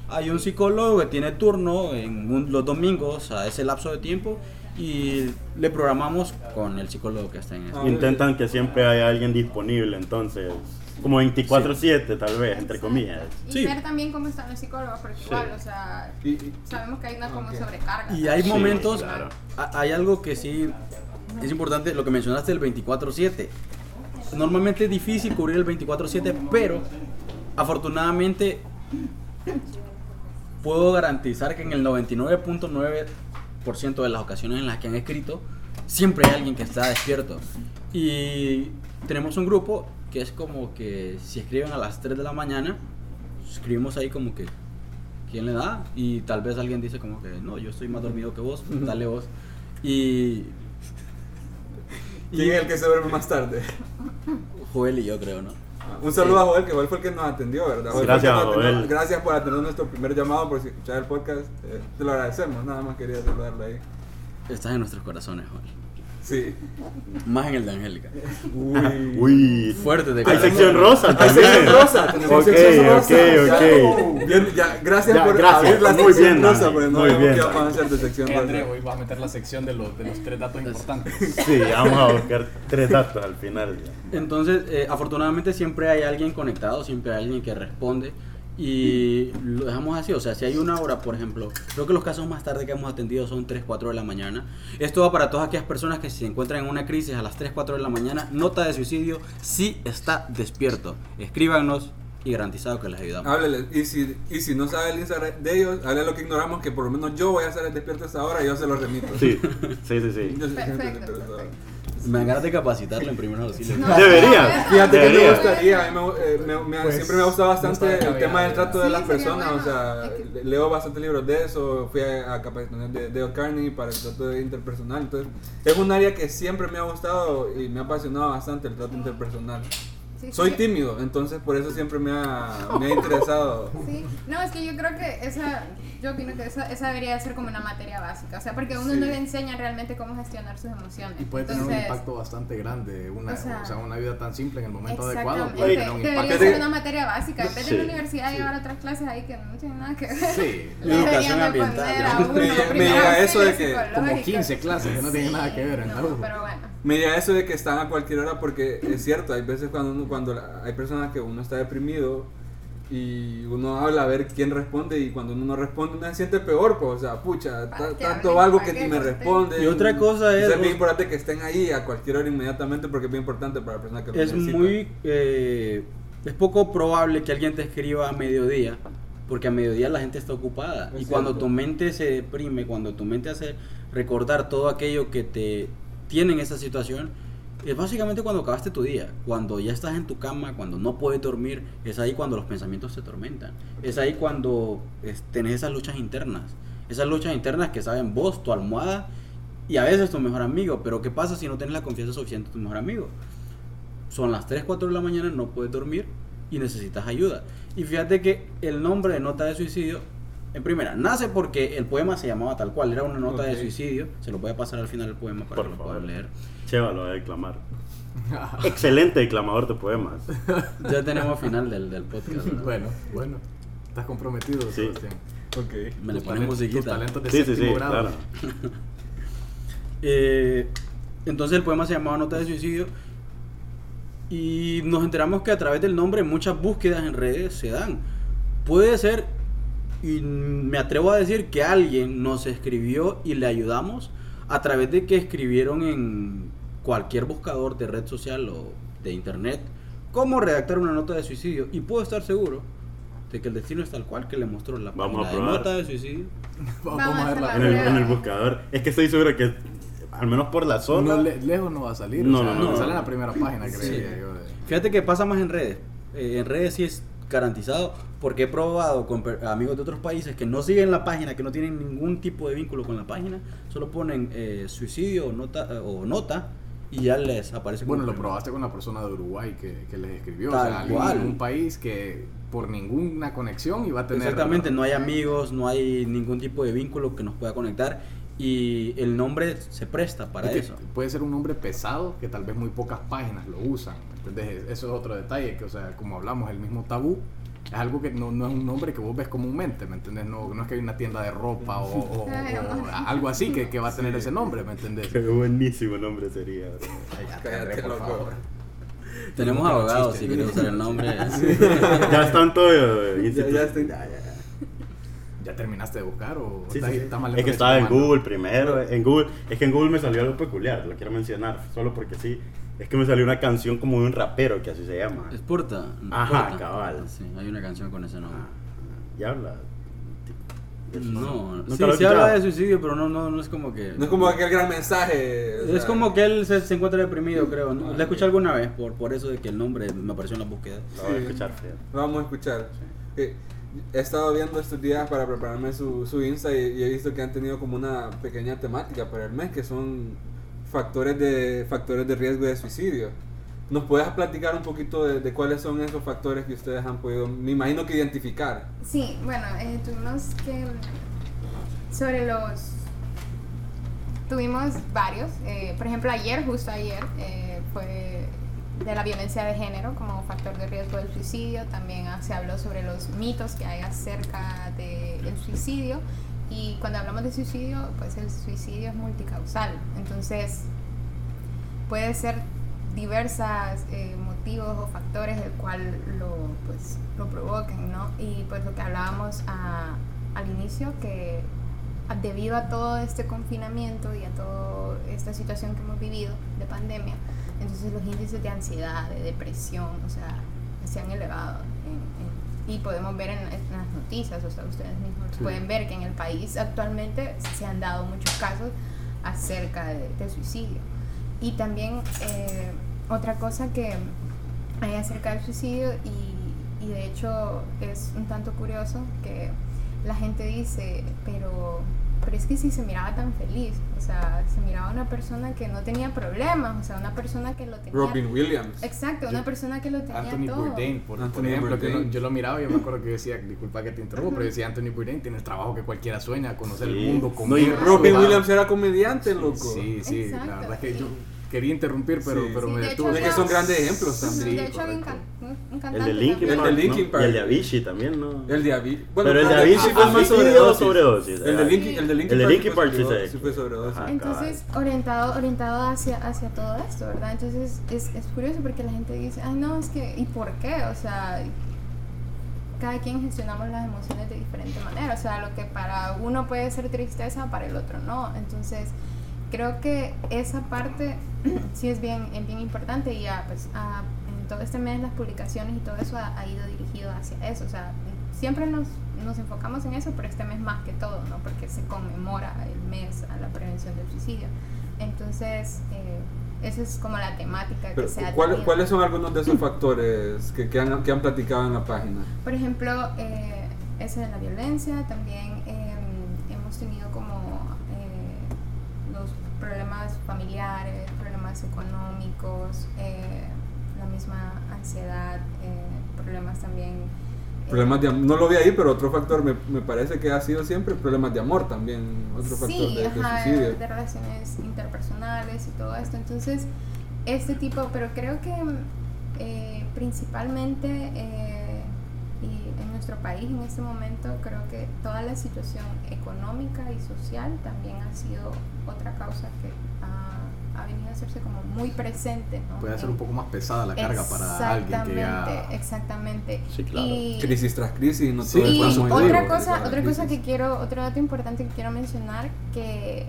Speaker 1: hay un psicólogo que tiene turno en un- los domingos a ese lapso de tiempo y le programamos con el psicólogo que está en ese.
Speaker 4: Intentan que siempre haya alguien disponible, entonces. Como 24-7, tal vez, entre comillas.
Speaker 6: Y
Speaker 1: Sí.
Speaker 6: ver también cómo están los psicólogos, porque igual, o sea,
Speaker 5: Y- y-
Speaker 6: sabemos que hay una como
Speaker 5: Ok.
Speaker 6: sobrecarga.
Speaker 1: Y hay
Speaker 4: Sí,
Speaker 1: momentos,
Speaker 4: claro.
Speaker 1: hay algo que sí es importante, lo que mencionaste del 24/7. Normalmente es difícil cubrir el 24/7, pero afortunadamente puedo garantizar que en el 99.9% de las ocasiones en las que han escrito, siempre hay alguien que está despierto. Y tenemos un grupo que es como que si escriben a las 3 de la mañana, escribimos ahí como que quién le da y tal vez alguien dice como que no, yo estoy más dormido que vos, dale vos. Y [laughs]
Speaker 5: ¿Quién es el que se duerme más tarde?
Speaker 1: Joel y yo creo, ¿no?
Speaker 5: Un saludo a Joel, que Joel fue el que nos atendió, ¿verdad? Joel
Speaker 4: Gracias,
Speaker 5: atendió.
Speaker 4: Joel.
Speaker 5: Gracias por atender nuestro primer llamado, por escuchar el podcast. Eh, te lo agradecemos, nada más quería saludarlo ahí.
Speaker 1: Estás en nuestros corazones, Joel.
Speaker 5: Sí.
Speaker 1: Más en el de Angélica.
Speaker 5: Uy.
Speaker 4: Uy.
Speaker 1: Fuerte de
Speaker 4: Hay sección rosa
Speaker 5: Hay sección rosa, tenemos
Speaker 4: Ok,
Speaker 5: sección rosa.
Speaker 4: ok, ok.
Speaker 5: Ya, bien, ya, gracias
Speaker 4: Ya,
Speaker 5: por
Speaker 4: gracias.
Speaker 5: abrir la
Speaker 4: Muy
Speaker 5: sección
Speaker 4: bien,
Speaker 5: rosa,
Speaker 4: Dani,
Speaker 5: porque no
Speaker 4: muy bien,
Speaker 5: vamos a hacer de sección rosa.
Speaker 3: André, hoy va a meter la sección de los, de los tres datos importantes.
Speaker 4: Sí, vamos a buscar tres datos al final. ya.
Speaker 1: Entonces, eh, afortunadamente siempre hay alguien conectado, siempre hay alguien que responde y lo dejamos así. O sea, si hay una hora, por ejemplo, creo que los casos más tarde que hemos atendido son 3, 4 de la mañana. Esto va para todas aquellas personas que si se encuentran en una crisis a las 3, 4 de la mañana, nota de suicidio, sí está despierto. Escríbanos y garantizado que les ayudamos.
Speaker 5: Háblele, y si, y si no sabe el Instagram de ellos, háblele lo que ignoramos, que por lo menos yo voy a estar despierto a esa hora y yo se lo remito.
Speaker 4: Sí, sí, sí. sí.
Speaker 5: Yo soy siempre
Speaker 6: Perfecto, perfecto.
Speaker 1: Me dan ganas de capacitarlo en primeros auxilios.
Speaker 6: No,
Speaker 4: Deberías.
Speaker 5: Fíjate que me
Speaker 4: Debería.
Speaker 5: gustaría, a mí me- eh, me- me-
Speaker 3: Pues,
Speaker 5: siempre me ha gustado
Speaker 3: no
Speaker 5: bastante
Speaker 3: está
Speaker 5: el tema del trato de
Speaker 6: Sí,
Speaker 5: las personas, o
Speaker 6: bueno.
Speaker 5: sea,
Speaker 6: Es que-
Speaker 5: leo bastantes libros de eso, fui a, a capacitaciones de Dale Carnegie para el trato interpersonal, entonces es un área que siempre me ha gustado y me ha apasionado bastante el trato interpersonal.
Speaker 6: Sí, sí,
Speaker 5: Soy
Speaker 6: yo-
Speaker 5: tímido, entonces por eso siempre me ha, me ha interesado. [laughs]
Speaker 6: Sí, no, es que yo creo que esa, yo opino que esa, esa debería ser como una materia básica, o sea, porque a uno
Speaker 5: Sí.
Speaker 6: no le enseña realmente cómo gestionar sus emociones.
Speaker 3: Y puede tener un
Speaker 6: Entonces,
Speaker 3: impacto bastante grande. Una,
Speaker 6: o sea,
Speaker 3: o sea, una vida tan simple en el momento adecuado puede tener un
Speaker 6: debería ser una materia básica, en vez de en la
Speaker 4: Sí,
Speaker 6: universidad
Speaker 4: sí.
Speaker 6: llevar otras clases ahí que no tienen nada que ver.
Speaker 3: Sí, [laughs]
Speaker 6: Le
Speaker 1: Educación ambiental,
Speaker 5: Me- me llega eso de que
Speaker 3: como
Speaker 6: psicológico.
Speaker 3: 15 clases que no tienen nada que ver en la
Speaker 6: no, pero bueno.
Speaker 5: Me llega eso de que están a cualquier hora porque es cierto, hay veces cuando uno, cuando la- hay personas que uno está deprimido y uno habla a ver quién responde y cuando uno no responde uno se siente peor, pues, o sea, pucha,
Speaker 6: ¿Para
Speaker 5: ta-
Speaker 6: qué
Speaker 5: tanto
Speaker 6: ¿Para
Speaker 5: que ni me responde.
Speaker 1: Y otra cosa es-
Speaker 5: Es bien importante que estén ahí a cualquier hora inmediatamente porque es bien importante para la persona que lo
Speaker 1: es
Speaker 5: necesita.
Speaker 1: muy eh, es poco probable que alguien te escriba a mediodía porque a mediodía la gente está ocupada
Speaker 5: Es
Speaker 1: y cuando
Speaker 5: cierto.
Speaker 1: tu mente se deprime cuando tu mente hace recordar todo aquello que te tiene en esa situación es básicamente cuando acabaste tu día cuando ya estás en tu cama cuando no puedes dormir es ahí cuando los pensamientos se tormentan es ahí cuando es- tenés esas luchas internas. Esas luchas internas que saben vos tu almohada y a veces tu mejor amigo pero qué pasa si no tienes la confianza suficiente en tu mejor amigo son las 3, 4 de la mañana, no puedes dormir y necesitas ayuda. Y fíjate que el nombre de nota de suicidio En primera, nace porque el poema se llamaba tal cual, era una nota de suicidio. Se lo voy a pasar al final del poema para
Speaker 4: Por
Speaker 1: que lo
Speaker 4: favor.
Speaker 1: puedan leer.
Speaker 4: Cheva lo va a declamar. [laughs] Excelente declamador de poemas.
Speaker 1: Ya tenemos final del, del podcast. ¿verdad?
Speaker 3: Bueno, bueno. Estás comprometido,
Speaker 4: Sí.
Speaker 3: Sebastián.
Speaker 5: Ok.
Speaker 1: Me le pones
Speaker 3: talentos-
Speaker 1: musiquita.
Speaker 3: talentos de
Speaker 4: Sí, sí, sí,
Speaker 3: grado.
Speaker 4: claro. [laughs]
Speaker 1: Eh, entonces el poema se llamaba Nota de Suicidio y nos enteramos que a través del nombre muchas búsquedas en redes se dan. Puede ser, y me atrevo a decir que alguien nos escribió y le ayudamos a través de que escribieron en cualquier buscador de red social o de internet cómo redactar una nota de suicidio y puedo estar seguro de que el destino es tal cual que le mostró la
Speaker 4: Vamos a
Speaker 1: de nota de suicidio.
Speaker 3: Vamos,
Speaker 6: Vamos
Speaker 3: a
Speaker 6: a
Speaker 3: ver la
Speaker 6: hacer
Speaker 4: En el, en el buscador. Es que estoy seguro que, al menos por la zona.
Speaker 3: No, le- lejos no va a salir.
Speaker 4: No,
Speaker 3: o sea,
Speaker 4: no, no.
Speaker 3: Sale en la primera página, creería yo. de-
Speaker 1: Fíjate que pasa más en redes. Eh, en redes sí es garantizado porque he probado con amigos de otros países que no siguen la página, que no tienen ningún tipo de vínculo con la página, solo ponen eh, suicidio o nota, eh, o nota y ya les aparece
Speaker 3: Bueno, lo probaste con la persona de Uruguay que, que les escribió.
Speaker 1: Tal
Speaker 3: o sea, alguien
Speaker 1: cual.
Speaker 3: en un país que por ninguna conexión iba a tener.
Speaker 1: Exactamente, no hay amigos, no hay ningún tipo de vínculo que nos pueda conectar y el nombre se presta para
Speaker 3: Es que
Speaker 1: eso.
Speaker 3: Puede ser un nombre pesado que tal vez muy pocas páginas lo usan. ¿entendés? Eso es otro detalle, que o sea, como hablamos, el mismo tabú es algo que no, no es un nombre que vos ves comúnmente, ¿me entendés? No, no es que hay una tienda de ropa o, o- o- o algo así que, que va a tener ese nombre, ¿me entendés?
Speaker 4: Qué buenísimo nombre sería.
Speaker 3: Ay, ya,
Speaker 5: Cállate,
Speaker 3: por
Speaker 5: loco.
Speaker 3: favor.
Speaker 1: Tenemos abogados, si quieren usar el nombre.
Speaker 4: ya están todos. eh,
Speaker 5: Ya, ya estoy-
Speaker 4: ya, ya.
Speaker 3: ¿Ya terminaste de buscar o
Speaker 4: Sí,
Speaker 3: estás-
Speaker 4: sí, sí.
Speaker 3: estás más
Speaker 4: Es que estaba en? Google primero. En Google, es que en Google me salió algo peculiar, lo quiero mencionar, solo porque sí. Es que me salió una canción como de un rapero, que así se llama.
Speaker 1: Es Porta.
Speaker 4: Ajá,
Speaker 1: Porta.
Speaker 4: cabal.
Speaker 1: Sí, hay una canción con ese nombre.
Speaker 4: Ah, y habla.
Speaker 1: No, sí,
Speaker 4: lo
Speaker 1: sí habla de suicidio, pero no, no, no es como que...
Speaker 5: No es como aquel gran mensaje. o
Speaker 1: Es
Speaker 5: sea,
Speaker 1: como que él se, se encuentra deprimido, creo. ¿no? La escuché alguna vez, por, por eso de que el nombre me apareció en la búsqueda.
Speaker 4: Lo voy a
Speaker 5: Sí.
Speaker 4: escuchar, fíjate.
Speaker 5: Vamos a escuchar. Eh, He estado viendo estos días para prepararme su, su Insta y, y he visto que han tenido como una pequeña temática para el mes que son factores de factores de riesgo de suicidio. ¿Nos puedes platicar un poquito de, de cuáles son esos factores que ustedes han podido, me imagino que identificar?
Speaker 6: Sí, bueno, eh, tuvimos que. Sobre los. Tuvimos varios. eh, por ejemplo, ayer, justo ayer, eh, fue de la violencia de género como factor de riesgo del suicidio. También ah, se habló sobre los mitos que hay acerca del suicidio. Y cuando hablamos de suicidio, pues el suicidio es multicausal. Entonces, puede ser diversos motivos o factores el cual lo, pues, lo provoquen, ¿no? Y pues lo que hablábamos a- al inicio, que debido a todo este confinamiento y a toda esta situación que hemos vivido de pandemia, entonces los índices de ansiedad, de depresión, o sea, se han elevado. en- en- y podemos ver en, en las noticias, o sea, ustedes mismos
Speaker 5: Sí.
Speaker 6: pueden ver que en el país actualmente se han dado muchos casos acerca de, de suicidio. Y también eh, otra cosa que hay acerca del suicidio y, y de hecho es un tanto curioso que la gente dice, pero, pero es que si se miraba tan feliz, o sea, se miraba una persona que no tenía problemas, o sea, una persona que lo tenía...
Speaker 5: Robin Williams.
Speaker 6: Exacto, una persona que lo tenía
Speaker 3: Anthony
Speaker 6: todo.
Speaker 3: Bourdain, por, por
Speaker 5: Anthony
Speaker 3: ejemplo, que
Speaker 5: Bourdain.
Speaker 3: no- yo lo miraba y yo me acuerdo que decía, disculpa que te interrumpo, pero decía Anthony Bourdain tiene el trabajo que cualquiera sueña, conocer
Speaker 4: Sí.
Speaker 3: el mundo,
Speaker 4: No,
Speaker 3: comer.
Speaker 4: y
Speaker 5: Robin. Williams era comediante, loco.
Speaker 3: Sí, sí,
Speaker 6: Exacto.
Speaker 3: la verdad es que yo quería interrumpir, pero,
Speaker 5: Sí.
Speaker 3: pero
Speaker 6: Sí,
Speaker 3: me
Speaker 6: hecho,
Speaker 5: Es que son grandes ejemplos también.
Speaker 6: De hecho, un, un-
Speaker 4: El de Linkin
Speaker 6: también.
Speaker 5: El
Speaker 4: Park.
Speaker 5: de Linkin
Speaker 4: ¿no?
Speaker 5: Park.
Speaker 4: Y el de Avicii también, ¿no?
Speaker 5: El de Avicii.
Speaker 4: Pero el de Avicii fue más
Speaker 5: sobredosis.
Speaker 4: sobredosis.
Speaker 5: El de Linkin, el de Linkin
Speaker 4: El de
Speaker 5: Park
Speaker 4: Linkin
Speaker 5: sí
Speaker 4: Park sé.
Speaker 5: sí fue sobredosis.
Speaker 4: Ajá.
Speaker 6: Entonces, orientado, orientado hacia, hacia todo esto, ¿verdad? Entonces, es, es curioso porque la gente dice, ay, no, es que, ¿y por qué? O sea, cada quien gestionamos las emociones de diferente manera. O sea, lo que para uno puede ser tristeza, para el otro no. Entonces, creo que esa parte [clears throat] sí es bien, es bien importante y ya, pues, ah, en todo este mes las publicaciones y todo eso ha, ha ido dirigido hacia eso. O sea, siempre nos, nos enfocamos en eso, pero este mes más que todo, ¿no? Porque se conmemora el mes a la prevención del suicidio. Entonces, eh, esa es como la temática que
Speaker 5: Pero,
Speaker 6: se ha
Speaker 5: ¿cuál-. ¿Cuáles son algunos de esos factores que, que, han, que han platicado en la página?
Speaker 6: Por ejemplo, eh, esa de la violencia, también problemas familiares, problemas económicos, eh, la misma ansiedad, eh, problemas también
Speaker 5: Problemas de am- no lo vi ahí, pero otro factor me, me parece que ha sido siempre problemas de amor también, otro factor
Speaker 6: sí,
Speaker 5: de, de
Speaker 6: ajá,
Speaker 5: suicidio.
Speaker 6: de relaciones interpersonales y todo esto. Entonces, este tipo, pero creo que eh, principalmente eh, nuestro país en este momento, creo que toda la situación económica y social también ha sido otra causa que ha, ha venido a hacerse como muy presente. ¿no?
Speaker 3: Puede ser un poco más pesada la carga para alguien que ya...
Speaker 6: Exactamente, exactamente.
Speaker 4: Sí, claro.
Speaker 6: Y,
Speaker 5: Crisis tras crisis, no
Speaker 3: Sí,
Speaker 5: todo
Speaker 6: y otra cosa, otra cosa que quiero, otro dato importante que quiero mencionar que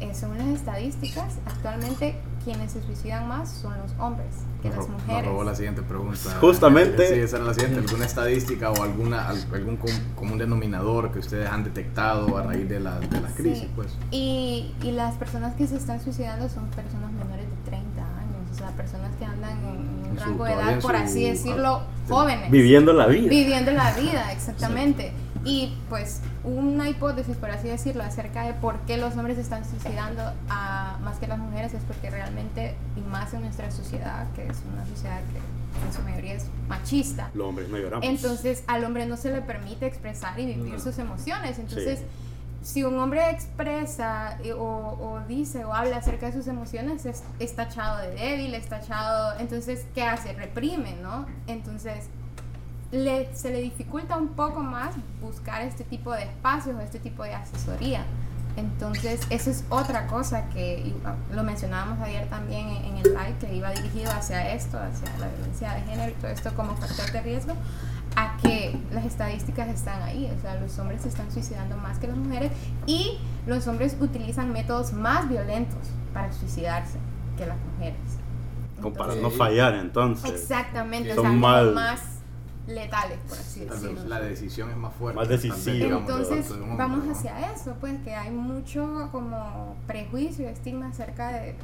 Speaker 6: eh, según las estadísticas, actualmente quienes se suicidan más son los hombres que
Speaker 3: Nos
Speaker 6: las mujeres.
Speaker 3: robó la siguiente pregunta.
Speaker 4: Justamente-
Speaker 3: Sí, esa era la siguiente. ¿Alguna estadística o alguna, al- algún com- común denominador que ustedes han detectado a raíz de, la, de las
Speaker 6: Sí.
Speaker 3: crisis? Pues?
Speaker 6: Y, y las personas que se están suicidando son personas menores de 30 años, o sea, personas que andan en un
Speaker 3: En
Speaker 6: rango de edad, por
Speaker 3: su-
Speaker 6: así decirlo, jóvenes.
Speaker 4: Viviendo la vida.
Speaker 6: Viviendo la vida, exactamente. Y pues una hipótesis, por así decirlo, acerca de por qué los hombres están suicidando a, más que las mujeres es porque realmente, y más en nuestra sociedad, que es una sociedad que en su mayoría es machista,
Speaker 4: Los hombres no lloramos.
Speaker 6: entonces al hombre no se le permite expresar y vivir sus emociones. Entonces,
Speaker 4: Sí.
Speaker 6: si un hombre expresa eh, o, o dice o habla acerca de sus emociones, es, es tachado de débil, es tachado. Entonces, ¿qué hace? Reprime, ¿no? Entonces, le, se le dificulta un poco más buscar este tipo de espacios o este tipo de asesoría. Entonces, eso es otra cosa que ah, lo mencionábamos ayer también en, el live, que iba dirigido hacia esto, hacia la violencia de género y todo esto como factor de riesgo, a que las estadísticas están ahí. O sea, los hombres se están suicidando más que las mujeres y los hombres utilizan métodos más violentos para suicidarse que las mujeres.
Speaker 4: Como para
Speaker 6: Entonces-
Speaker 4: no fallar, entonces.
Speaker 6: Exactamente, o
Speaker 4: Son
Speaker 6: sea, como
Speaker 4: mal-
Speaker 6: más letales, por así decirlo.
Speaker 3: la decisión es más fuerte.
Speaker 4: Más decisiva.
Speaker 3: digamos, de-
Speaker 6: Entonces
Speaker 3: hombre,
Speaker 6: vamos hacia eso, pues que hay mucho como prejuicio y estigma acerca de, de,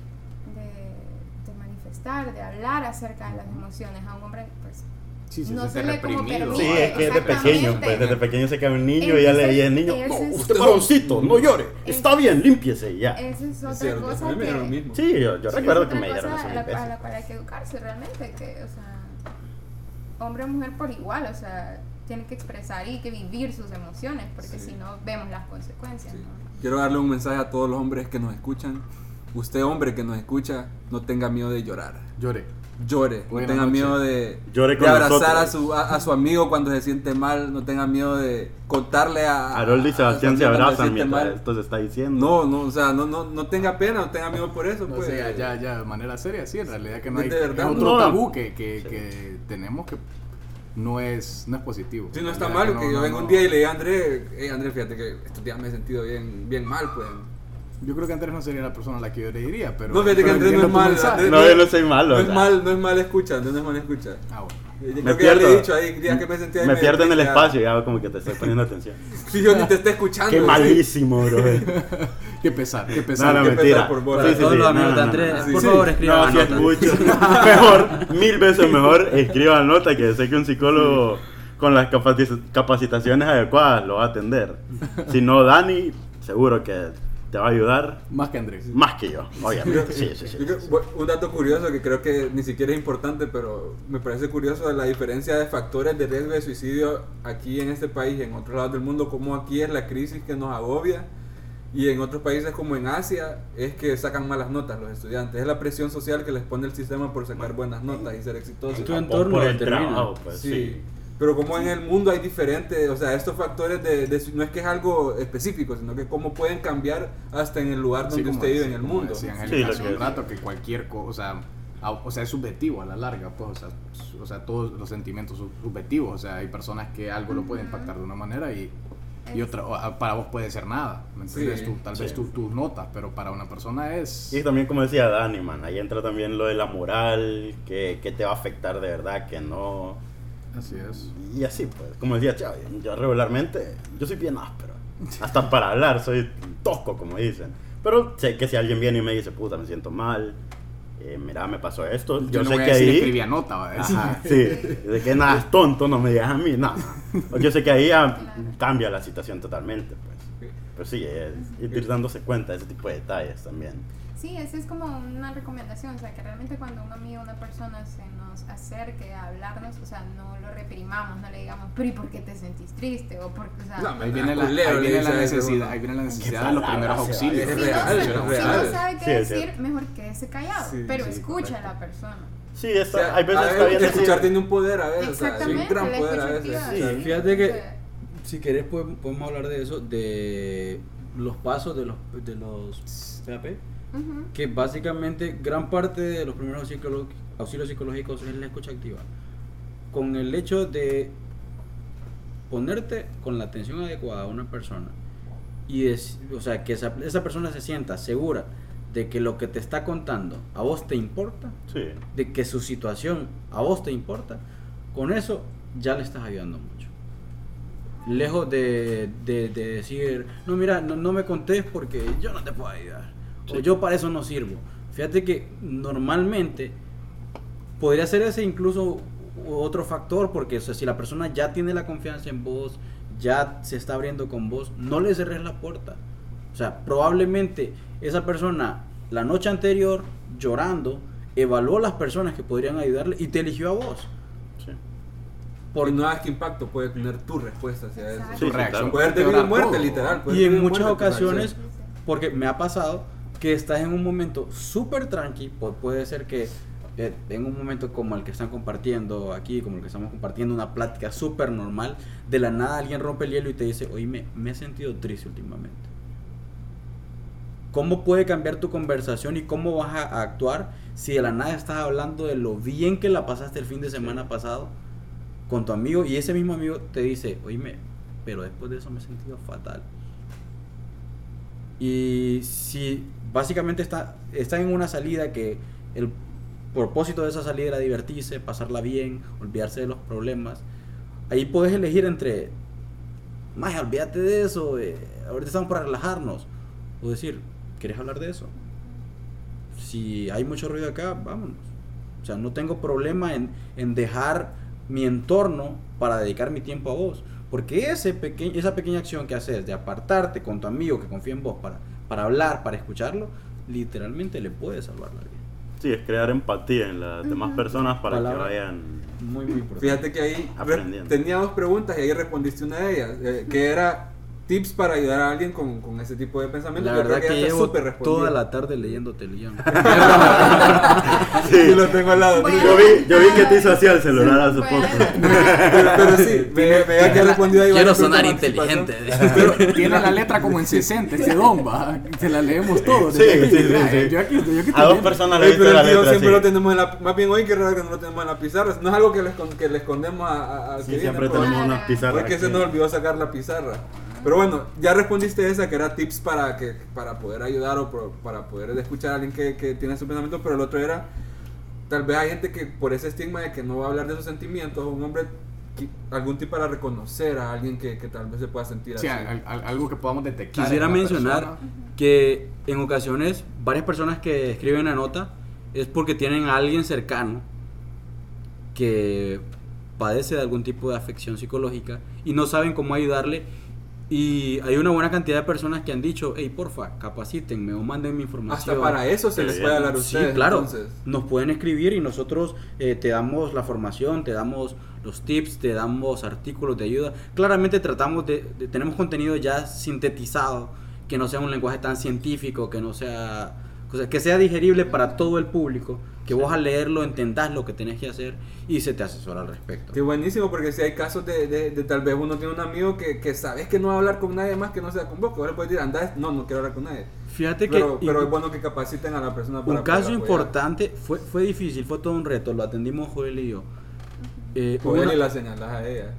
Speaker 6: de manifestar, de hablar acerca de las emociones. A un hombre, pues,
Speaker 3: Sí, se
Speaker 6: no
Speaker 3: siente
Speaker 6: se le como
Speaker 3: reprimido.
Speaker 4: Sí,
Speaker 6: permite.
Speaker 4: es que desde pequeño, pues desde pequeño se cae un niño y ya le y el niño, no,
Speaker 6: es-
Speaker 4: usted varoncito, no llore, está bien, límpiese ya.
Speaker 6: Esa es otra
Speaker 5: Es cierto,
Speaker 6: cosa
Speaker 5: me
Speaker 6: que...
Speaker 4: Sí, yo, yo
Speaker 6: Sí,
Speaker 4: recuerdo
Speaker 6: es
Speaker 4: que me dijeron eso
Speaker 6: a la, a la cual hay que educarse realmente, que, o sea, hombre o mujer por igual, o sea, tiene que expresar y que vivir sus emociones, porque
Speaker 5: Sí.
Speaker 6: si no vemos las consecuencias,
Speaker 5: Sí.
Speaker 6: ¿no?
Speaker 5: Quiero darle un mensaje a todos los hombres que nos escuchan. Usted, hombre que nos escucha, no tenga miedo de llorar.
Speaker 3: Llore.
Speaker 5: Llore, no
Speaker 3: Buena
Speaker 5: tenga
Speaker 3: noche.
Speaker 5: miedo de,
Speaker 4: Llore
Speaker 5: de abrazar a su, a, a su amigo cuando se siente mal, no tenga miedo de contarle a...
Speaker 4: Harold y
Speaker 5: a
Speaker 4: Sebastián se
Speaker 5: amigo cuando
Speaker 4: abrazan
Speaker 5: siente
Speaker 4: mientras
Speaker 5: mal.
Speaker 4: esto se está diciendo.
Speaker 5: No, no, o sea, no, no, no tenga pena, no tenga miedo por eso,
Speaker 3: No
Speaker 5: pues.
Speaker 3: sé, ya, ya, ya, de manera seria, sí, en realidad que no hay.
Speaker 5: De verdad,
Speaker 3: es otro
Speaker 4: no.
Speaker 3: tabú que, que, que tenemos que no es, no es positivo.
Speaker 5: Sí, no está mal que
Speaker 3: no-
Speaker 5: yo
Speaker 3: no-
Speaker 5: venga un
Speaker 3: no.
Speaker 5: día y le diga a André, hey André, fíjate que estos días me he sentido bien, bien mal, pues.
Speaker 3: Yo creo que Andrés no sería la persona a la que yo le diría, pero.
Speaker 5: No, fíjate que Andrés no es mal. Andrés-
Speaker 4: No, yo no soy malo.
Speaker 5: No es mal, no es mal escucha, no es mal escucha.
Speaker 3: Ah, bueno.
Speaker 5: Yo
Speaker 4: Me
Speaker 5: creo que ya le he
Speaker 4: pierdo.
Speaker 5: dicho ahí, días que me sentía
Speaker 4: Me pierdo en el
Speaker 5: ya-
Speaker 4: espacio, ya como que te estoy poniendo atención. [laughs]
Speaker 5: Si yo ni te esté escuchando.
Speaker 4: Qué
Speaker 5: sí.
Speaker 4: malísimo, bro. [laughs]
Speaker 3: Qué pesar, qué
Speaker 4: No,
Speaker 3: pesar.
Speaker 4: no,
Speaker 5: que
Speaker 4: mentira.
Speaker 5: empezar por vos.
Speaker 1: Para todos los amigos de Andrés,
Speaker 5: Sí,
Speaker 1: por
Speaker 5: sí.
Speaker 1: favor, escriban
Speaker 4: No,
Speaker 1: la
Speaker 4: si
Speaker 1: nota.
Speaker 4: escucho. [laughs] mejor, mil veces mejor, escriba nota que sé que un psicólogo con las capaci- capacitaciones adecuadas lo va a atender. Si no, Dani, seguro que te va a ayudar
Speaker 3: Más que Andrés.
Speaker 4: más que yo, obviamente. [laughs] Sí, sí, sí.
Speaker 5: Un dato curioso que creo que ni siquiera es importante, pero me parece curioso la diferencia de factores de riesgo de suicidio aquí en este país y en otros lados del mundo, como aquí es la crisis que nos agobia y en otros países como en Asia es que sacan malas notas los estudiantes, es la presión social que les pone el sistema por sacar buenas notas y ser exitosos.
Speaker 1: Tu entorno
Speaker 4: por el
Speaker 1: determina.
Speaker 4: trabajo, pues,
Speaker 5: Sí.
Speaker 4: Sí.
Speaker 5: Pero como en el mundo hay diferentes, o sea, estos factores de, de no es que es algo específico, sino que cómo pueden cambiar hasta en el lugar
Speaker 3: Sí,
Speaker 5: donde
Speaker 3: como
Speaker 5: usted vive en el mundo.
Speaker 3: decía
Speaker 4: Sí,
Speaker 3: hace
Speaker 4: que
Speaker 3: un rato, que cualquier cosa, o sea, a- o sea, es subjetivo a la larga, pues, o sea, o sea, todos los sentimientos son subjetivos, o sea, hay personas que algo lo puede impactar de una manera y, y otra, para vos puede ser nada, ¿me entiendes?
Speaker 5: Sí,
Speaker 3: Tú- tal vez
Speaker 4: sí.
Speaker 3: tú- tus notas, pero para una persona es...
Speaker 4: Y también como decía Dani, man, ahí entra también lo de la moral, que, que te va a afectar de verdad, que no...
Speaker 3: Así es.
Speaker 4: Y así, pues, como decía Chávez, yo regularmente, yo soy bien áspero. Hasta para hablar soy tosco, como dicen. Pero sé que si alguien viene y me dice, puta, me siento mal, eh, mira, me pasó esto, yo,
Speaker 3: Yo, no
Speaker 4: sé
Speaker 3: voy
Speaker 4: que
Speaker 3: a decir
Speaker 4: ahí...
Speaker 3: escribía nota,
Speaker 4: Ajá, sí, de que nada es tonto, no me digas a mí, nada. Yo sé que ahí ya cambia la situación totalmente, pues. Pero sí, es ir dándose cuenta de ese tipo de detalles también.
Speaker 6: Sí, esa es como una recomendación, o sea, que realmente cuando un amigo, una persona se nos acerque a hablarnos, o sea, no lo reprimamos, no le digamos, pero ¿y por qué te sentís triste? O porque, o sea,
Speaker 5: No,
Speaker 3: Ahí viene la,
Speaker 5: Culero,
Speaker 3: ahí viene la necesidad, ahí viene la necesidad de los primeros auxilios.
Speaker 5: Es
Speaker 6: si,
Speaker 5: real,
Speaker 6: si
Speaker 5: real.
Speaker 6: no sabe qué
Speaker 4: Sí,
Speaker 6: decir, mejor quédese callado,
Speaker 3: Sí,
Speaker 6: pero
Speaker 3: sí,
Speaker 6: escucha a la persona.
Speaker 4: Sí,
Speaker 5: O
Speaker 4: está,
Speaker 5: sea,
Speaker 4: hay veces
Speaker 5: a
Speaker 4: está
Speaker 5: ver,
Speaker 4: bien decir-
Speaker 5: escuchar tiene un poder a veces, o sea,
Speaker 6: Exactamente,
Speaker 5: un gran poder a veces.
Speaker 6: activa.
Speaker 1: O sea,
Speaker 6: Sí.
Speaker 1: fíjate que
Speaker 6: O
Speaker 1: si querés podemos, podemos hablar de eso, de los pasos de los, de los que básicamente gran parte de los primeros psicolo- auxilios psicológicos es la escucha activa. Con el hecho de ponerte con la atención adecuada a una persona y es, o sea, que esa, esa persona se sienta segura de que lo que te está contando a vos te importa,
Speaker 4: Sí.
Speaker 1: de que su situación a vos te importa, con eso ya le estás ayudando mucho. Lejos de, de- de decir, no, mira, no, no me contés porque yo no te puedo ayudar. O
Speaker 4: Sí.
Speaker 1: yo para eso no sirvo. Fíjate que normalmente podría ser ese incluso otro factor, porque o sea, si la persona ya tiene la confianza en vos, ya se está abriendo con vos, no le cerres la puerta. O sea, probablemente esa persona la noche anterior, llorando, evaluó las personas que podrían ayudarle y te eligió a vos.
Speaker 4: sí.
Speaker 1: Por-
Speaker 5: Y no hagas qué impacto puede tener tu respuesta hacia eso.
Speaker 6: Exacto.
Speaker 4: Sí,
Speaker 3: Tu reacción.
Speaker 5: Puede tener
Speaker 3: quebrar
Speaker 5: muerte, literal.
Speaker 1: y en muchas ocasiones, porque me ha pasado que estás en un momento súper tranqui, pu- puede ser que eh, en un momento como el que están compartiendo aquí, como el que estamos compartiendo, una plática súper normal, de la nada alguien rompe el hielo y te dice, oye, me, me he sentido triste últimamente. ¿Cómo puede cambiar tu conversación y cómo vas a, a actuar si de la nada estás hablando de lo bien que la pasaste el fin de semana pasado con tu amigo y ese mismo amigo te dice, oíme, pero después de eso me he sentido fatal? Y si básicamente está, está en una salida que el propósito de esa salida era divertirse, pasarla bien, olvidarse de los problemas, ahí puedes elegir entre, más olvídate de eso, eh, ahorita estamos para relajarnos, o decir, ¿quieres hablar de eso? Si hay mucho ruido acá, vámonos. O sea, no tengo problema en, en dejar mi entorno para dedicar mi tiempo a vos. Porque ese peque- esa pequeña acción que haces de apartarte con tu amigo que confía en vos para, para hablar, para escucharlo, literalmente le puede salvar la vida.
Speaker 4: Sí, es crear empatía en las demás personas para
Speaker 1: Palabra.
Speaker 4: que vayan.
Speaker 1: Muy, muy importante.
Speaker 5: Fíjate que ahí tenía dos preguntas y ahí respondiste una de ellas, eh, que era tips para ayudar a alguien con, con ese tipo de pensamiento.
Speaker 1: La
Speaker 5: Yo
Speaker 1: verdad que
Speaker 5: está
Speaker 1: llevo toda la tarde leyéndote el guion. [laughs]
Speaker 5: Sí, lo tengo al lado.
Speaker 6: Bueno.
Speaker 4: Yo vi, yo vi que te hizo así al celular hace
Speaker 6: Bueno.
Speaker 4: poco. [laughs]
Speaker 5: Pero, pero sí, me, me había que respondido ahí.
Speaker 1: Quiero sonar inteligente.
Speaker 5: participación. [laughs]
Speaker 3: Tiene la letra como en 60, ese don, va. Se la leemos todos.
Speaker 4: Sí, sí, sí, sí.
Speaker 3: Yo aquí, yo aquí
Speaker 4: A dos personas le
Speaker 5: pero
Speaker 4: la letra
Speaker 5: siempre lo tenemos en la... Más bien hoy que raro que no lo tenemos en la pizarra. No es algo que le, escon- que le escondemos a, a,
Speaker 4: Sí,
Speaker 5: que
Speaker 4: siempre
Speaker 5: viene, pero-
Speaker 4: tenemos unas pizarras.
Speaker 5: Porque se nos olvidó sacar la pizarra. Pero bueno, ya respondiste esa que era tips para que para poder ayudar o por- para poder escuchar a alguien que, que tiene su pensamiento, pero el otro era tal vez hay gente que por ese estigma de que no va a hablar de sus sentimientos, un hombre algún tip para reconocer a alguien que, que tal vez se pueda sentir
Speaker 3: Sí,
Speaker 5: así.
Speaker 3: al- al- algo que podamos detectar.
Speaker 1: Quisiera mencionar
Speaker 3: persona.
Speaker 1: que en ocasiones varias personas que escriben la nota es porque tienen a alguien cercano que padece de algún tipo de afección psicológica y no saben cómo ayudarle. Y hay una buena cantidad de personas que han dicho, hey, porfa, capacítenme o manden mi información.
Speaker 5: Hasta para eso se les
Speaker 4: bien.
Speaker 5: puede hablar a
Speaker 1: Sí,
Speaker 5: ustedes.
Speaker 1: claro.
Speaker 5: entonces.
Speaker 1: Nos pueden escribir y nosotros eh, te damos la formación, te damos los tips, te damos artículos de ayuda. Claramente tratamos de, de- tenemos contenido ya sintetizado, que no sea un lenguaje tan científico, que no sea, o sea, que sea digerible para todo el público, que vos al leerlo entendás lo que tenés que hacer y se te asesora al respecto.
Speaker 5: Qué buenísimo, porque si hay casos de, de, de tal vez uno tiene un amigo que, que sabes que no va a hablar con nadie más que no sea con vos, que vos le puedes decir, anda, no, no quiero hablar con nadie.
Speaker 1: Fíjate que
Speaker 5: Pero, pero
Speaker 1: y-
Speaker 5: es bueno que capaciten a la persona para
Speaker 1: un caso importante fue, fue difícil, fue todo un reto, lo atendimos Joel y yo. Eh,
Speaker 5: Joel
Speaker 1: una-
Speaker 5: y la señalas a ella.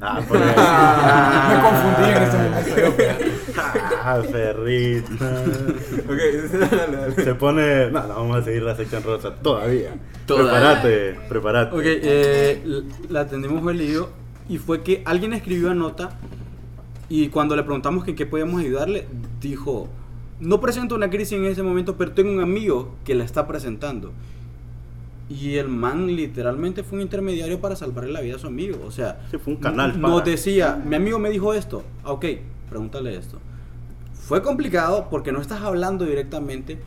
Speaker 4: Ah, porque- [laughs]
Speaker 3: Me confundí en ese momento. [laughs]
Speaker 4: Ah, Ferrito. [laughs]
Speaker 5: ok, [laughs] dale, dale.
Speaker 4: Se pone. No, no, vamos a seguir la sección rosa todavía.
Speaker 1: Todavía.
Speaker 4: Prepárate, prepárate.
Speaker 1: Ok, eh, la atendimos Joel y fue que alguien escribió a nota y cuando le preguntamos que en qué podíamos ayudarle, dijo, no presento una crisis en ese momento, pero tengo un amigo que la está presentando. Y el man literalmente fue un intermediario para salvarle la vida a su amigo. O sea,
Speaker 4: Sí, fue un canal para-
Speaker 1: nos decía, mi amigo me dijo esto. Ah, Ok, pregúntale esto. Fue complicado porque no estás hablando directamente,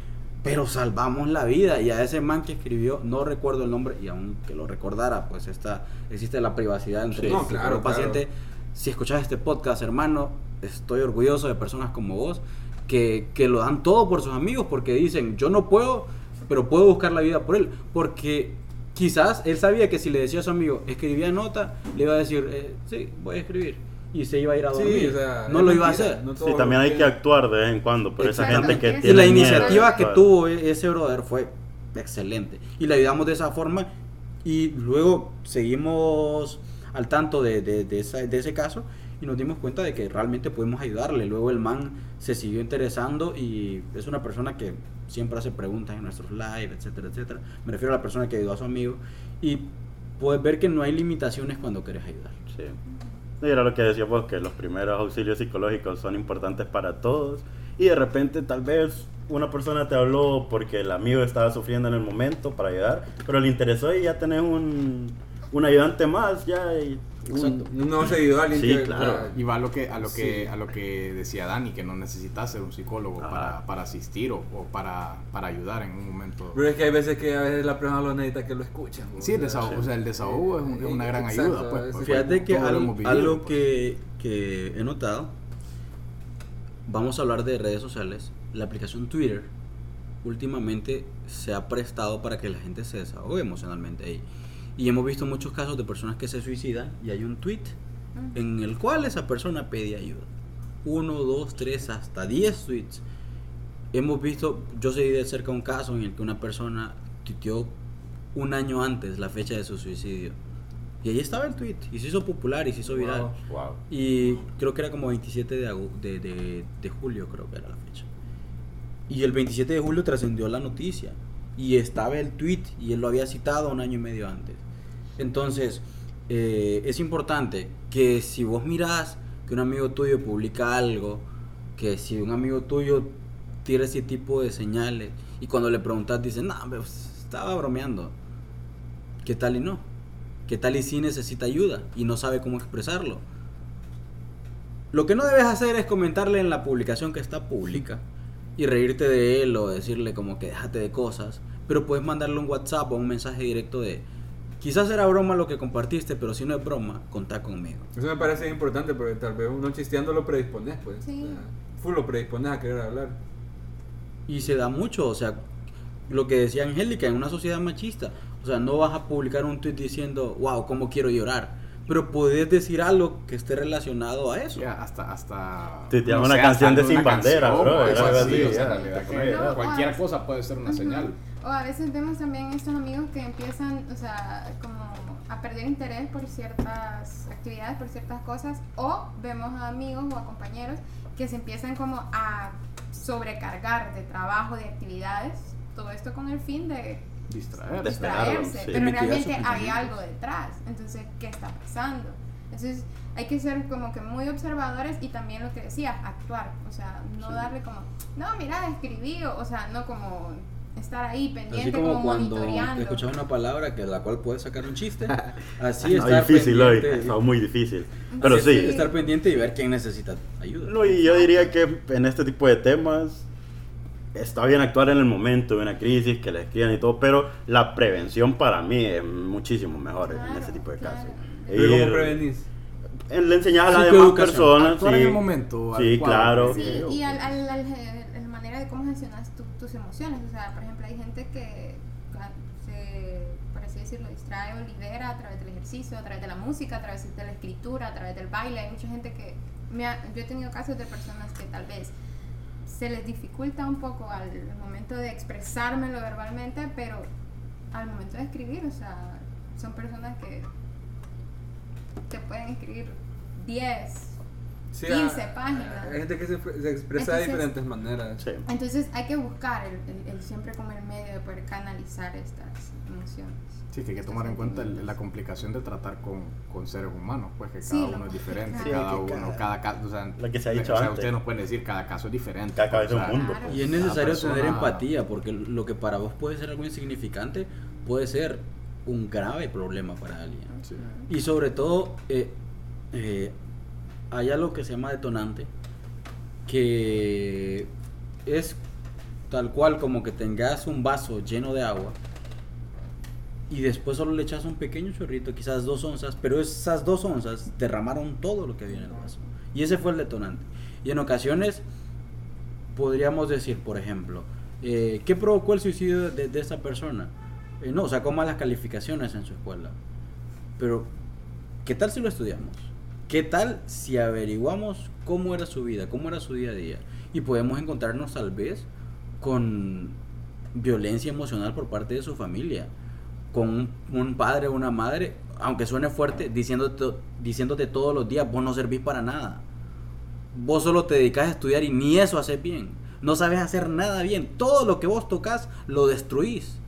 Speaker 1: pero salvamos la vida. Y a ese man que escribió, no recuerdo el nombre, y aunque lo recordara, pues está, existe la privacidad entre
Speaker 5: Sí, no, claro,
Speaker 1: paciente. Si escuchas este podcast, hermano, estoy orgulloso de personas como vos que, que lo dan todo por sus amigos porque dicen, yo no puedo, pero puedo buscar la vida por él. Porque quizás él sabía que si le decía a su amigo, escribía nota, le iba a decir, eh, sí, voy a escribir. Y se iba a ir a
Speaker 5: Sí,
Speaker 1: dormir.
Speaker 5: o sea,
Speaker 1: no lo iba a hacer.
Speaker 5: no
Speaker 4: Sí, también hay que actuar de vez en cuando, pero esa gente que tiene
Speaker 1: Y la
Speaker 4: miedo,
Speaker 1: iniciativa que
Speaker 4: claro.
Speaker 1: tuvo ese brother fue excelente. Y le ayudamos de esa forma. Y luego seguimos al tanto de, de- de esa- de ese caso y nos dimos cuenta de que realmente pudimos ayudarle. Luego el man se siguió interesando y es una persona que siempre hace preguntas en nuestros live, etcétera, etcétera. Me refiero a la persona que ayudó a su amigo. Y puedes ver que no hay limitaciones cuando quieres ayudar.
Speaker 4: Sí. Era lo que decíamos, que los primeros auxilios psicológicos son importantes para todos. Y de repente tal vez una persona te habló porque el amigo estaba sufriendo en el momento para ayudar, pero le interesó y ya tenés un, un ayudante más, ya. Y un-
Speaker 5: Un nuevo seguidor, alguien
Speaker 4: Sí,
Speaker 5: que-
Speaker 4: claro.
Speaker 3: Y va a lo que, a lo que,
Speaker 5: Sí.
Speaker 3: a lo que decía Dani, que no necesitas ser un psicólogo para, para asistir o, o para, para ayudar en un momento.
Speaker 5: Pero es que hay veces que a veces la persona lo necesita que lo escuchen.
Speaker 3: Sí, el desahogo, o sea, el desahogo es, un- es una gran
Speaker 5: Exacto,
Speaker 3: ayuda. Pues,
Speaker 5: es-
Speaker 3: porque
Speaker 1: Fíjate que
Speaker 3: todos lo
Speaker 1: algo,
Speaker 3: vivido,
Speaker 1: algo
Speaker 3: pues.
Speaker 1: que, que he notado, vamos a hablar de redes sociales, la aplicación Twitter últimamente se ha prestado para que la gente se desahogue emocionalmente ahí. Y hemos visto muchos casos de personas que se suicidan y hay un tweet en el cual esa persona pide ayuda. Uno, dos, tres, hasta diez tweets. Hemos visto, yo seguí de cerca un caso en el que una persona tuiteó un año antes la fecha de su suicidio. Y ahí estaba el tweet. Y se hizo popular y se hizo viral.
Speaker 5: Wow.
Speaker 4: Wow.
Speaker 1: Y creo que era como 27 de, de, de- de julio, creo que era la fecha. Y el 27 de julio trascendió la noticia. Y estaba el tweet y él lo había citado un año y medio antes. Entonces, eh, es importante que si vos mirás que un amigo tuyo publica algo, que si un amigo tuyo tira ese tipo de señales y cuando le preguntas dice, no, estaba bromeando. ¿Qué tal y no? ¿Qué tal y sí necesita ayuda y no sabe cómo expresarlo? Lo que no debes hacer es comentarle en la publicación que está pública y reírte de él o decirle como que déjate de cosas, pero puedes mandarle un WhatsApp o un mensaje directo de quizás era broma lo que compartiste, pero si no es broma, contá conmigo.
Speaker 5: Eso me parece importante porque tal vez uno chisteando lo predispones, pues.
Speaker 6: Sí.
Speaker 5: Sea, full lo predispones a querer hablar.
Speaker 1: Y se da mucho, o sea, lo que decía Angélica, en una sociedad machista, o sea, no vas a publicar un tweet diciendo, wow, cómo quiero llorar, pero puedes decir algo que esté relacionado a eso.
Speaker 3: Ya, hasta, hasta.
Speaker 4: Te llama
Speaker 3: no
Speaker 4: una
Speaker 3: sé,
Speaker 4: canción de Sin Bandera, bro,
Speaker 3: sea, cualquier
Speaker 6: ah,
Speaker 3: cosa puede ser una señal.
Speaker 6: O a veces vemos también estos amigos que empiezan, o sea, como a perder interés por ciertas actividades, por ciertas cosas, o vemos a amigos o a compañeros que se empiezan como a sobrecargar de trabajo, de actividades, todo esto con el fin de
Speaker 3: Distraer.
Speaker 6: Distraerse,
Speaker 4: sí.
Speaker 6: pero realmente hay algo detrás. Entonces, ¿qué está pasando? Entonces, hay que ser como que muy observadores y también lo que decía, actuar. O sea, no
Speaker 1: Sí.
Speaker 6: darle como, no, mira, escribí, o sea, no como estar ahí
Speaker 1: Así
Speaker 6: pendiente,
Speaker 1: como
Speaker 6: como,
Speaker 1: cuando
Speaker 6: monitoreando.
Speaker 1: escuchas una palabra que la cual puedes sacar un chiste, [laughs] así
Speaker 4: No,
Speaker 1: estar
Speaker 4: difícil hoy,
Speaker 1: pendiente.
Speaker 4: está muy difícil. Pero
Speaker 1: así
Speaker 4: sí,
Speaker 1: estar pendiente y ver quién necesita ayuda.
Speaker 4: No, y yo diría que en este tipo de temas está bien actuar en el momento de una crisis, que le escriban y todo, pero la prevención para mí es muchísimo mejor en
Speaker 6: Claro,
Speaker 4: ese tipo de
Speaker 6: claro.
Speaker 4: casos.
Speaker 5: ¿cómo
Speaker 4: Ir-
Speaker 5: prevenís?
Speaker 4: en- Le enseñas a las demás personas.
Speaker 3: Actuar
Speaker 4: sí.
Speaker 3: en el momento.
Speaker 4: Sí, claro.
Speaker 6: Sí, y al, al, al- de cómo gestionas tu- tus emociones. O sea, por ejemplo, hay gente que se, por así decirlo, distrae o libera a través del ejercicio, a través de la música, a través de la escritura, a través del baile. Hay mucha gente que. Yo he tenido casos de personas que tal vez se les dificulta un poco al momento de expresármelo verbalmente, pero al momento de escribir, o sea, son personas que te pueden escribir 10,
Speaker 5: Sí,
Speaker 6: 15
Speaker 5: ah,
Speaker 6: páginas.
Speaker 5: Hay gente que se, se expresa de
Speaker 6: Entonces-
Speaker 5: diferentes maneras.
Speaker 4: Sí.
Speaker 6: Entonces hay que buscar el, el- el siempre como el medio de poder canalizar estas emociones.
Speaker 3: Sí, que hay que tomar en cuenta el- la complicación de tratar con, con seres humanos, pues que
Speaker 6: Sí,
Speaker 3: cada
Speaker 6: lo
Speaker 3: uno es diferente, cada
Speaker 4: Sí, que
Speaker 3: uno,
Speaker 4: cada-
Speaker 3: cada caso, o sea,
Speaker 4: lo que se ha dicho
Speaker 3: o sea,
Speaker 4: antes.
Speaker 3: ustedes nos pueden decir, cada caso es diferente.
Speaker 4: Cada cabeza
Speaker 3: pues,
Speaker 4: es un mundo.
Speaker 6: Claro.
Speaker 1: Y es
Speaker 3: Cada
Speaker 1: necesario tener
Speaker 3: persona-
Speaker 1: empatía, porque lo que para vos puede ser algo insignificante puede ser un grave problema para alguien.
Speaker 3: Sí.
Speaker 1: Y sobre todo, eh, eh, hay algo que se llama detonante, que es tal cual como que tengas un vaso lleno de agua y después solo le echas un pequeño chorrito, quizás dos onzas, pero esas dos onzas derramaron todo lo que había en el vaso. Y ese fue el detonante. Y en ocasiones podríamos decir, por ejemplo, eh, ¿qué provocó el suicidio de, de esa persona? Eh, no, sacó malas calificaciones en su escuela. Pero, ¿qué tal si lo estudiamos? ¿Qué tal si averiguamos cómo era su vida, cómo era su día a día? Y podemos encontrarnos tal vez con violencia emocional por parte de su familia, con un, padre o una madre, aunque suene fuerte, diciéndote, diciéndote todos los días, vos no servís para nada. Vos solo te dedicas a estudiar y ni eso haces bien. No sabes hacer nada bien. Todo lo que vos tocas lo destruís.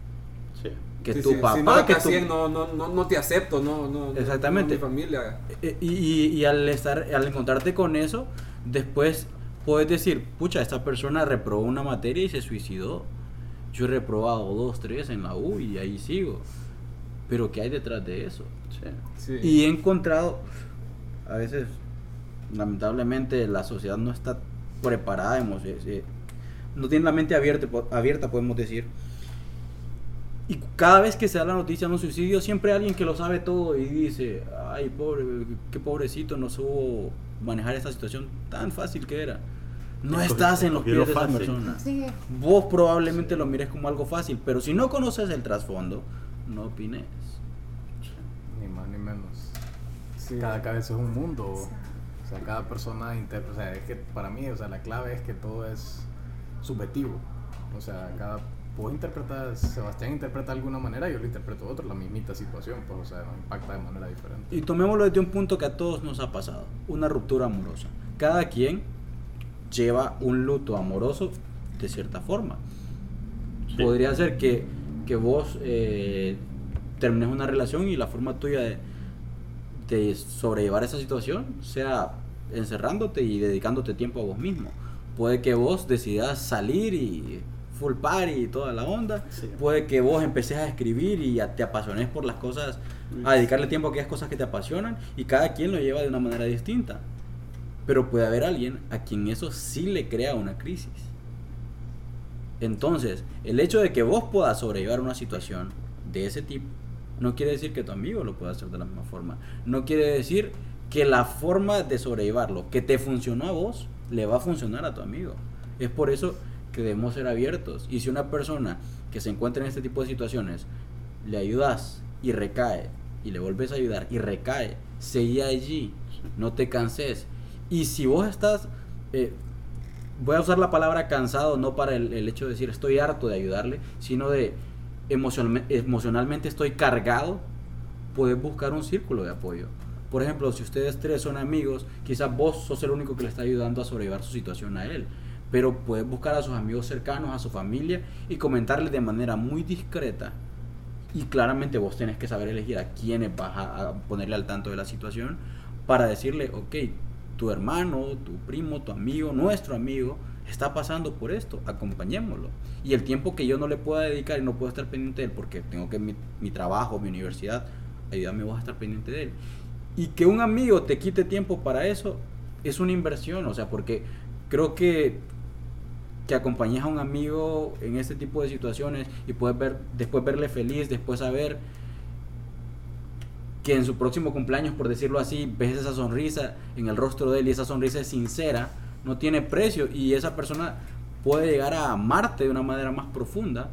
Speaker 1: Que
Speaker 5: Sí,
Speaker 1: tu
Speaker 5: sí,
Speaker 1: papá,
Speaker 5: si no
Speaker 1: que tu-
Speaker 5: no, no, no, no te acepto, no, no,
Speaker 1: Exactamente.
Speaker 5: no mi familia.
Speaker 1: Eh, Y, y- y al estar, al encontrarte con eso, después puedes decir, pucha, esta persona reprobó una materia y se suicidó. Yo he reprobado dos, tres en la U y ahí sigo. Pero ¿qué hay detrás de eso?
Speaker 4: Sí.
Speaker 1: Y he encontrado, a veces, lamentablemente, la sociedad no está preparada, eh, eh, no tiene la mente abierta, abierta, podemos decir. Y cada vez que se da la noticia de un suicidio, siempre hay alguien que lo sabe todo y dice, ay, pobre, qué pobrecito, no supo manejar esta situación tan fácil que era. No estás en los pies de esa
Speaker 4: fácil.
Speaker 1: persona.
Speaker 6: Sí,
Speaker 1: Vos probablemente lo mires como algo fácil, pero si no conoces el trasfondo, no opines.
Speaker 3: Ni más ni menos.
Speaker 5: Sí.
Speaker 3: Cada cabeza es un mundo. O sea, cada persona interpreta. O sea, es que para mí, o sea, la clave es que todo es subjetivo. O sea, cada. Vos interpretas, Sebastián interpreta de alguna manera, yo lo interpreto de otro, la mismita situación, pues, o sea, nos impacta de manera diferente.
Speaker 1: Y tomémoslo desde un punto que a todos nos ha pasado, una ruptura amorosa. Cada quien lleva un luto amoroso de cierta forma.
Speaker 4: Sí.
Speaker 1: Podría ser que, que vos eh, termines una relación y la forma tuya de, de sobrellevar esa situación sea encerrándote y dedicándote tiempo a vos mismo. Puede que vos decidas salir y full party y toda la onda.
Speaker 4: Sí.
Speaker 1: Puede que vos empeces a escribir y ya te apasiones por las cosas, a dedicarle tiempo a aquellas cosas que te apasionan y cada quien lo lleva de una manera distinta. Pero puede haber alguien a quien eso sí le crea una crisis. Entonces, el hecho de que vos puedas sobrellevar una situación de ese tipo, no quiere decir que tu amigo lo pueda hacer de la misma forma. No quiere decir que la forma de sobrellevarlo que te funcionó a vos, le va a funcionar a tu amigo. Es por eso que debemos ser abiertos. Y si una persona que se encuentra en este tipo de situaciones, le ayudas y recae, y le vuelves a ayudar y recae, seguí allí, no te canses. Y si vos estás, eh, voy a usar la palabra cansado no para el, hecho de decir estoy harto de ayudarle, sino de emocionalme- emocionalmente estoy cargado, puedes buscar un círculo de apoyo. Por ejemplo, si ustedes tres son amigos, quizás vos sos el único que le está ayudando a sobrellevar su situación a él. Pero puedes buscar a sus amigos cercanos, a su familia y comentarles de manera muy discreta. Y claramente vos tenés que saber elegir a quiénes vas a, ponerle al tanto de la situación para decirle, ok, tu hermano, tu primo, tu amigo, nuestro amigo está pasando por esto, acompañémoslo. Y el tiempo que yo no le pueda dedicar y no puedo estar pendiente de él porque tengo que mi, mi trabajo, mi universidad, ayúdame vos a estar pendiente de él. Y que un amigo te quite tiempo para eso es una inversión, o sea, porque creo que que acompañes a un amigo en este tipo de situaciones y puedes ver después verle feliz, después saber que en su próximo cumpleaños, por decirlo así, ves esa sonrisa en el rostro de él y esa sonrisa es sincera, no tiene precio y esa persona puede llegar a amarte de una manera más profunda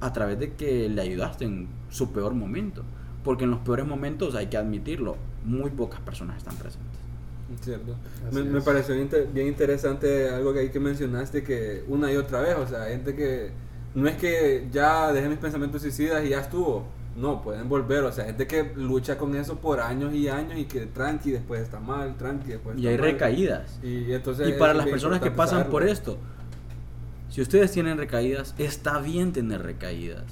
Speaker 1: a través de que le ayudaste en su peor momento. Porque en los peores momentos, hay que admitirlo, muy pocas personas están presentes.
Speaker 5: Cierto. Me, pareció inter- bien interesante algo que ahí que mencionaste que una y otra vez, o sea, gente que no es que ya dejé mis pensamientos suicidas y ya estuvo. No, pueden volver, o sea, gente que lucha con eso por años y años y que tranqui después está mal, tranqui después
Speaker 1: Y
Speaker 5: está
Speaker 1: hay
Speaker 5: mal.
Speaker 1: recaídas.
Speaker 5: Y, entonces
Speaker 1: Y para las personas que pasan por esto, si ustedes tienen recaídas, está bien tener recaídas.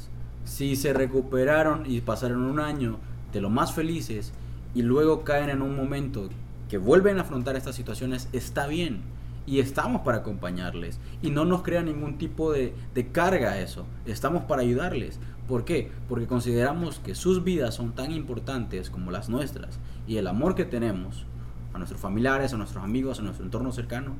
Speaker 1: Si se recuperaron y pasaron un año de lo más felices y luego caen en un momento que vuelven a afrontar estas situaciones, está bien. Y estamos para acompañarles. Y no nos crea ningún tipo de, de carga eso. Estamos para ayudarles. ¿Por qué? Porque consideramos que sus vidas son tan importantes como las nuestras. Y el amor que tenemos a nuestros familiares, a nuestros amigos, a nuestro entorno cercano,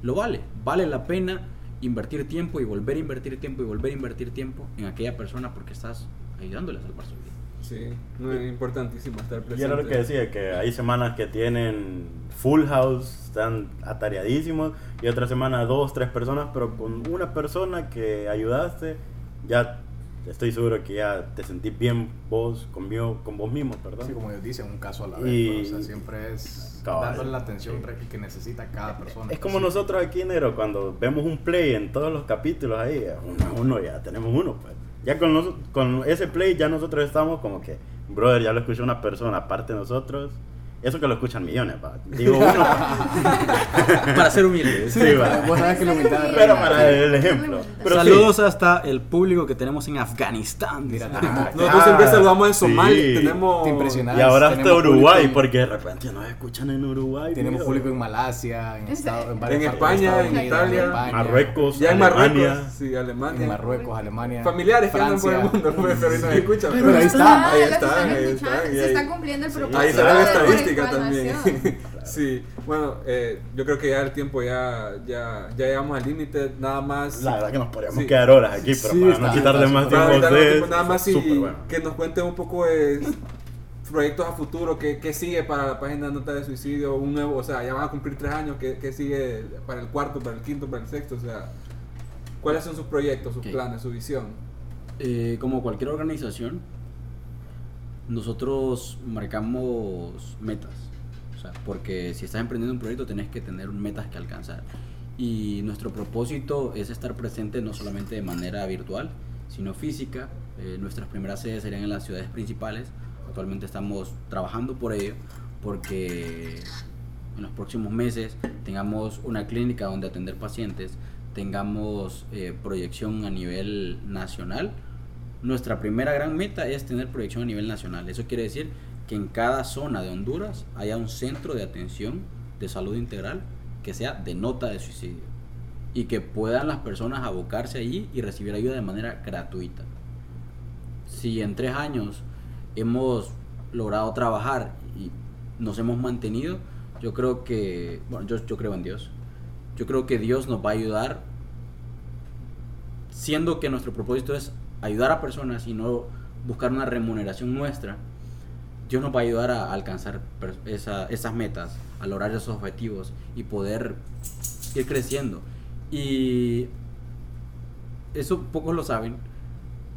Speaker 1: lo vale. Vale la pena invertir tiempo y volver a invertir tiempo y volver a invertir tiempo en aquella persona porque estás ayudándole a salvar su vida.
Speaker 5: Sí, no, es importantísimo estar presente.
Speaker 4: Y era lo que decía, que hay semanas que tienen full house, están atareadísimos, y otra semana dos, tres personas, pero con una persona que ayudaste, ya estoy seguro que ya te sentís bien vos, conmigo, con vos mismo, perdón.
Speaker 3: Sí, como ellos dicen, un caso a la vez.
Speaker 4: Y-
Speaker 3: pues, o sea, siempre es dándole la atención que- que necesita cada persona.
Speaker 4: Es como nosotros aquí, Negro, cuando vemos un play en todos los capítulos ahí, uno, a uno ya tenemos uno, pues. Ya con, con ese play ya nosotros estamos como que, brother, ya lo escuchó una persona aparte de nosotros. Eso que lo escuchan millones, va. [laughs] Digo uno, [laughs]
Speaker 1: Para ser humildes.
Speaker 4: Sí, va.
Speaker 3: Vos sabés que la humildad
Speaker 4: pero para el ejemplo. Pero
Speaker 1: Saludos hasta el público que tenemos en Afganistán.
Speaker 3: Mira, tenemos-
Speaker 5: Nosotros siempre saludamos en
Speaker 4: Sí.
Speaker 5: Somalia. Tenemos.
Speaker 3: Te impresiona.
Speaker 4: Y ahora hasta
Speaker 3: Tenemos
Speaker 4: Uruguay,
Speaker 3: público-
Speaker 4: porque de repente nos escuchan en Uruguay.
Speaker 3: Tenemos
Speaker 4: tío.
Speaker 3: público en Malasia, en,
Speaker 6: ¿En
Speaker 3: Estado- en,
Speaker 5: En España,
Speaker 3: Estados
Speaker 5: en
Speaker 3: Unidos,
Speaker 5: Italia,
Speaker 3: España,
Speaker 4: Marruecos,
Speaker 5: Ya en
Speaker 4: Alemania.
Speaker 5: Marruecos, sí, Alemania.
Speaker 3: En Marruecos, Alemania.
Speaker 5: Familiares que andan por el
Speaker 3: Francia.
Speaker 5: mundo, pero ahí nos escuchan.
Speaker 3: Pero ahí está.
Speaker 5: Ahí están,
Speaker 6: están
Speaker 5: ahí están,
Speaker 6: Se está cumpliendo el
Speaker 4: Sí.
Speaker 6: propósito.
Speaker 5: Ahí está la
Speaker 6: de
Speaker 5: estadística también. [laughs] sí, bueno, eh, yo creo que ya el tiempo ya, ya, ya llegamos al límite, nada más.
Speaker 4: La verdad que nos podríamos
Speaker 5: Sí.
Speaker 4: quedar horas aquí, pero
Speaker 3: Sí,
Speaker 4: para
Speaker 3: está-
Speaker 4: no quitarle más
Speaker 5: Para
Speaker 4: tiempo a
Speaker 5: darle
Speaker 4: ustedes.
Speaker 5: tiempo, nada más y
Speaker 4: bueno.
Speaker 5: que nos cuenten un poco de [laughs] proyectos a futuro, qué, qué sigue para la página de Nota de Suicidio, un nuevo, o sea, ya van a cumplir tres años, qué, qué sigue para el cuarto, para el quinto, para el sexto, o sea, cuáles son sus proyectos, sus planes, su visión.
Speaker 1: Eh, como cualquier organización, nosotros marcamos metas. O sea, porque si estás emprendiendo un proyecto tenés que tener metas que alcanzar. Y nuestro propósito es estar presente no solamente de manera virtual, sino física. Eh, nuestras primeras sedes serían en las ciudades principales. Actualmente estamos trabajando por ello porque en los próximos meses tengamos una clínica donde atender pacientes, tengamos eh, proyección a nivel nacional. Nuestra primera gran meta es tener proyección a nivel nacional. Eso quiere decir que en cada zona de Honduras haya un centro de atención de salud integral que sea de nota de suicidio y que puedan las personas abocarse allí y recibir ayuda de manera gratuita. Si en tres años hemos logrado trabajar y nos hemos mantenido, yo creo que, bueno, yo, yo creo en Dios. Yo creo que Dios nos va a ayudar, siendo que nuestro propósito es ayudar a personas y no buscar una remuneración nuestra. Dios nos va a ayudar a alcanzar esas metas, a lograr esos objetivos y poder ir creciendo. Y eso pocos lo saben,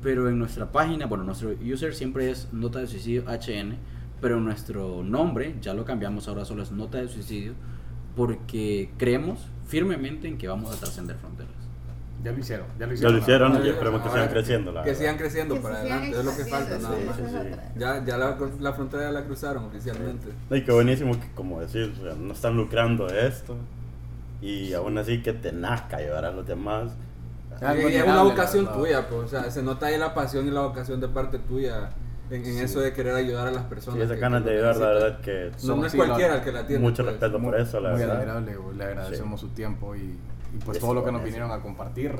Speaker 1: pero en nuestra página, bueno, nuestro user siempre es Nota de Suicidio HN, pero nuestro nombre ya lo cambiamos, ahora solo es Nota de Suicidio, porque creemos firmemente en que vamos a trascender fronteras.
Speaker 3: Ya lo hicieron, ya lo
Speaker 4: Ya
Speaker 3: hicieron.
Speaker 4: lo hicieron y esperemos que sigan creciendo. La
Speaker 5: Que sigan creciendo
Speaker 6: Que
Speaker 5: para adelante, es lo que falta nada
Speaker 6: sí,
Speaker 5: más.
Speaker 6: es otra.
Speaker 5: Ya, ya la, la frontera ya la cruzaron oficialmente.
Speaker 4: Y qué buenísimo que, como decir, o sea, no están lucrando de esto. Y aún así que te nazca ayudar a los demás.
Speaker 3: Algo
Speaker 5: Y es una
Speaker 3: admirable,
Speaker 5: vocación tuya, pues, o sea, se nota ahí la pasión y la vocación de parte tuya en, en eso de querer ayudar a las personas.
Speaker 4: Sí, esas ganas de ayudar, la verdad que
Speaker 5: No, no es
Speaker 3: sí,
Speaker 5: cualquiera el que la tiene.
Speaker 4: mucho
Speaker 5: pues.
Speaker 4: respeto por eso, la
Speaker 3: Muy
Speaker 4: verdad.
Speaker 3: admirable, güey, le agradecemos su tiempo y, y pues todo lo que nos vinieron a compartir.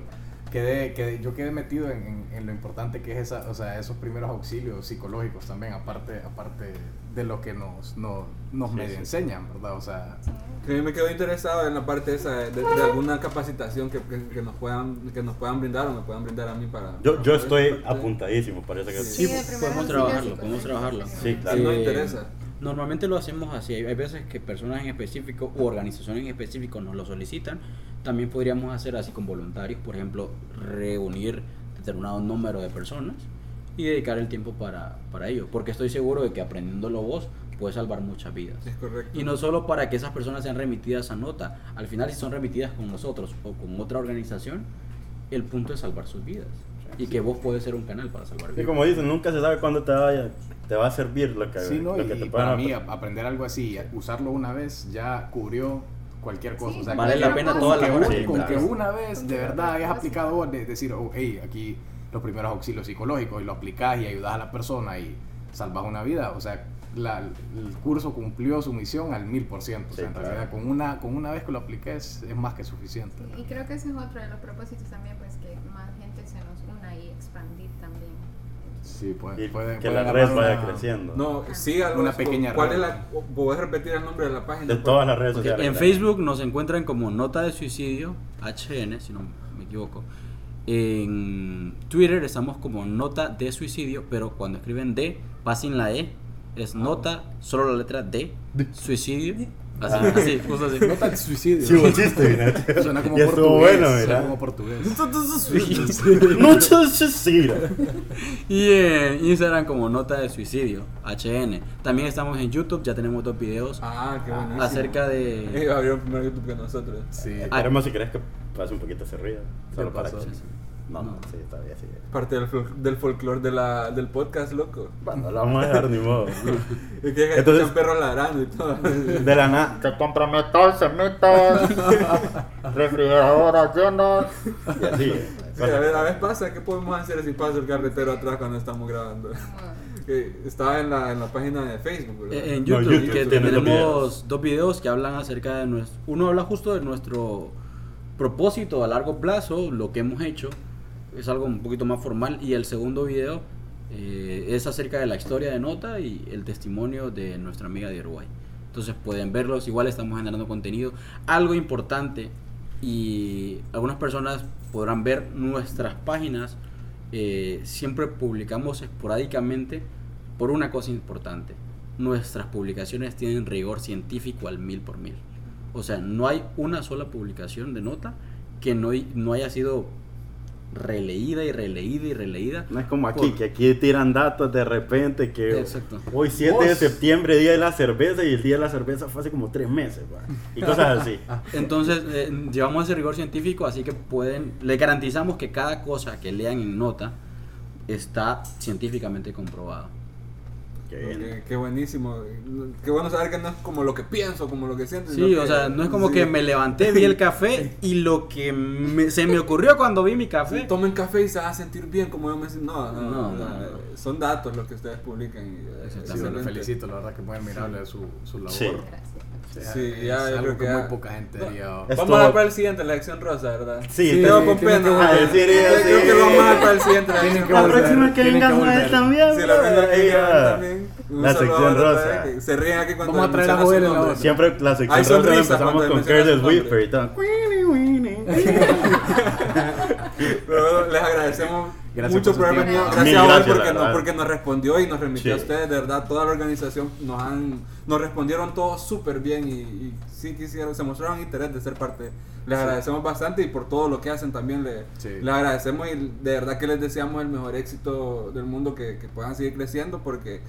Speaker 3: Quedé, quedé- yo quedé metido en, en- en lo importante que es esa, o sea, esos primeros auxilios psicológicos también, aparte, aparte de lo que nos, nos, nos
Speaker 4: Sí,
Speaker 3: medio
Speaker 4: sí.
Speaker 3: enseñan, ¿verdad? O sea,
Speaker 5: Que me quedo interesado en la parte esa de, de- de alguna capacitación que, que- que nos puedan que nos puedan brindar o me puedan brindar a mí para.
Speaker 4: Yo,
Speaker 5: para
Speaker 4: yo estoy apuntadísimo, parece que
Speaker 5: Sí.
Speaker 6: Sí,
Speaker 1: podemos trabajarlo, podemos trabajarlo.
Speaker 4: Sí, claro.
Speaker 5: Si nos interesa.
Speaker 1: Normalmente lo hacemos así. Hay, hay veces que personas en específico u organizaciones en específico nos lo solicitan. También podríamos hacer así con voluntarios, por ejemplo, reunir determinado número de personas y dedicar el tiempo para, para ello. Porque estoy seguro de que aprendiéndolo vos puedes salvar muchas vidas.
Speaker 5: Es correcto.
Speaker 1: Y no solo para que esas personas sean remitidas a nota. Al final, si son remitidas con nosotros o con otra organización, el punto es salvar sus vidas. Y que vos puedes ser un canal para salvar
Speaker 4: Y
Speaker 1: vidas.
Speaker 4: como dicen, nunca se sabe cuándo te vaya, te va a servir lo que,
Speaker 3: sí, ¿no?
Speaker 4: lo
Speaker 3: Y,
Speaker 4: que te
Speaker 3: y para mí, aprender algo así, usarlo una vez ya cubrió cualquier cosa.
Speaker 6: Sí,
Speaker 3: o sea,
Speaker 1: Vale la pena toda la
Speaker 3: que un-
Speaker 4: Sí,
Speaker 3: Con que una vez de
Speaker 6: Con
Speaker 3: verdad hayas
Speaker 6: que-
Speaker 3: aplicado, vos, de decir, oh, hey, aquí los primeros auxilios psicológicos y lo aplicás y ayudas a la persona y salvas una vida. O sea, la- el curso cumplió su misión al mil por ciento. O sea,
Speaker 4: Sí,
Speaker 3: en
Speaker 4: claro.
Speaker 3: realidad, con una, con una vez que lo apliques es más que suficiente.
Speaker 6: Y creo que ese es otro de los propósitos también, pues que más gente se nos una y expandir también.
Speaker 3: Sí, puede,
Speaker 4: Y
Speaker 3: puede-
Speaker 4: que
Speaker 3: puede
Speaker 4: la red vaya
Speaker 3: una-
Speaker 4: creciendo.
Speaker 5: No, sígalos.
Speaker 3: Una pequeña
Speaker 5: ¿Cuál
Speaker 3: red.
Speaker 5: es la. ¿Podés repetir el nombre de la página?
Speaker 4: de
Speaker 5: por
Speaker 4: todas las redes sociales.
Speaker 1: en. Facebook nos encuentran como Nota de Suicidio HN, si no me equivoco. En Twitter estamos como nota de suicidio, pero cuando escriben D, pasen la E, es nota, solo la letra D, suicidio. Así, así, justo así.
Speaker 3: Nota de suicidio.
Speaker 4: Sí, chiste, mira. [laughs]
Speaker 3: Suena como
Speaker 4: Y
Speaker 3: portugués.
Speaker 4: bueno,
Speaker 3: suena
Speaker 4: mira.
Speaker 3: como portugués.
Speaker 4: Mucho [laughs] suicidio.
Speaker 1: Y en Instagram como nota de suicidio, HN. También estamos en YouTube, ya tenemos dos videos
Speaker 5: Ah, qué buenísimo.
Speaker 1: acerca
Speaker 5: Eh,
Speaker 1: de...
Speaker 5: abrieron primero YouTube que nosotros.
Speaker 3: Sí.
Speaker 4: Esperemos si querés que pase un poquito ese ruido. Solo para que... No, no, sí, bien, sí.
Speaker 5: Parte del, fol- del folclore de la, del podcast, loco.
Speaker 4: Bueno, lo vamos a dejar ni modo. [laughs]
Speaker 5: Es que
Speaker 4: Entonces-
Speaker 5: perros ladrando y todo.
Speaker 4: De la nada. Que comprometos, semitas, refrigeradoras llenas. Y así.
Speaker 5: Sí, a, ver, a ver, pasa, ¿qué podemos hacer si pasa el carretero atrás cuando estamos grabando? Que estaba en la, en la página de Facebook, ¿verdad?
Speaker 1: Eh, En
Speaker 4: No,
Speaker 1: YouTube,
Speaker 4: YouTube
Speaker 1: que
Speaker 4: dos
Speaker 1: videos que hablan acerca de nuestro... Uno habla justo de nuestro propósito a largo plazo, lo que hemos hecho, es algo un poquito más formal, y el segundo video eh, es acerca de la historia de Nota y el testimonio de nuestra amiga de Uruguay. Entonces pueden verlos, igual estamos generando contenido. Algo importante, y algunas personas podrán ver nuestras páginas, eh, siempre publicamos esporádicamente por una cosa importante. Nuestras publicaciones tienen rigor científico al mil por mil. O sea, no hay una sola publicación de nota que no, no haya sido releída y releída y releída.
Speaker 4: No es como aquí,
Speaker 1: por-
Speaker 4: que aquí tiran datos de repente que
Speaker 1: Exacto.
Speaker 4: hoy 7 de septiembre, día de la cerveza, y el día de la cerveza fue hace como 3 meses, va. y cosas así. [laughs]
Speaker 1: Entonces, eh, llevamos ese rigor científico, así que pueden, le garantizamos que cada cosa que lean en nota está científicamente comprobado.
Speaker 4: Qué bien.
Speaker 5: Qué, qué buenísimo. Qué bueno saber que no es como lo que pienso, como lo que siento.
Speaker 1: Sí, o
Speaker 5: que-
Speaker 1: sea, no es como
Speaker 5: sí.
Speaker 1: que me levanté, vi el café [laughs] y lo que me- se me ocurrió cuando vi mi café.
Speaker 5: Tomen café y se va a sentir bien como yo me siento. No, no,
Speaker 1: No,
Speaker 5: no,
Speaker 1: no,
Speaker 5: no,
Speaker 1: no.
Speaker 5: Son datos los que ustedes publican. Y, eh,
Speaker 1: Exactamente.
Speaker 3: Sí, felicito, la verdad que muy admirable su, su labor.
Speaker 4: Sí.
Speaker 6: Gracias.
Speaker 3: Sea,
Speaker 5: Sí,
Speaker 3: es
Speaker 5: ya, yo
Speaker 3: algo
Speaker 5: creo
Speaker 3: que
Speaker 5: que
Speaker 3: muy poca gente
Speaker 5: No.
Speaker 3: haría.
Speaker 4: Es
Speaker 5: Vamos a para el siguiente, la sección rosa, ¿verdad?
Speaker 4: Sí,
Speaker 5: Te
Speaker 4: te-
Speaker 5: veo con pena.
Speaker 4: Sí, sí,
Speaker 5: creo que
Speaker 4: sí.
Speaker 5: vamos a dar para el siguiente. La
Speaker 3: que
Speaker 4: La próxima que venga Joel también.
Speaker 5: Sí, la primera que
Speaker 4: ella-
Speaker 5: venga también.
Speaker 4: La sección
Speaker 5: Rosa, Se ríen aquí cuando
Speaker 3: Vamos a traer a Joel en la otra.
Speaker 4: Siempre la
Speaker 5: Hay
Speaker 4: sección rosa la empezamos con Curtis. Whipper y todo.
Speaker 5: Pero [laughs] les agradecemos
Speaker 3: Gracias
Speaker 5: mucho
Speaker 3: por
Speaker 5: haber venido. Gracias a
Speaker 4: gracias,
Speaker 5: porque, nos,
Speaker 4: verdad.
Speaker 5: porque nos respondió y nos remitió a ustedes. De verdad, toda la organización nos han nos respondieron todos súper bien y, y sí quisieron, se mostraron interés de ser parte. Les agradecemos bastante y por todo lo que hacen también le,
Speaker 3: Sí.
Speaker 5: les agradecemos y de verdad que les deseamos el mejor éxito del mundo, que, que puedan seguir creciendo porque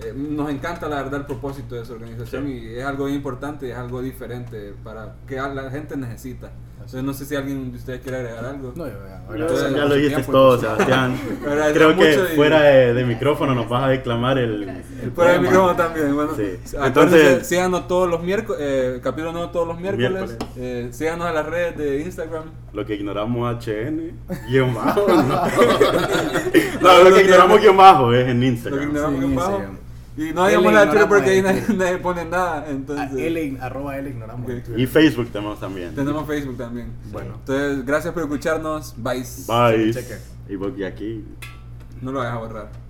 Speaker 5: eh, nos encanta la verdad el propósito de su organización
Speaker 4: Sí.
Speaker 5: y es algo importante, es algo diferente para que la gente necesita. Entonces no sé si alguien de ustedes quiere agregar algo.
Speaker 3: No, yo,
Speaker 4: Ya, lo dijiste todo, Sebastián. [laughs] Creo que fuera de, de micrófono nos vas a declamar el, el poema.
Speaker 5: micrófono también, bueno.
Speaker 4: Sí. Entonces-
Speaker 5: síganos todos los miércoles, eh, capítulo nuevo todos los miércoles.
Speaker 4: Miércoles.
Speaker 5: Eh, síganos en las redes de Instagram.
Speaker 4: Lo que ignoramos HN, [laughs] guion bajo. No, no, lo que ignoramos guion bajo es en
Speaker 5: Lo que
Speaker 4: Instagram.
Speaker 5: ignoramos
Speaker 3: Sí,
Speaker 5: que bajo. Y no digamos la Twitter porque ahí nadie, nadie pone nada.
Speaker 3: Ah,
Speaker 5: Entonces,
Speaker 3: L, arroba L ignoramos.
Speaker 5: Ok.
Speaker 3: en Twitter.
Speaker 4: Y Facebook tenemos también.
Speaker 5: tenemos Facebook también.
Speaker 3: Bueno.
Speaker 5: Entonces, gracias por escucharnos. Bye.
Speaker 4: Bye. Y voy aquí.
Speaker 5: No lo vayas a borrar.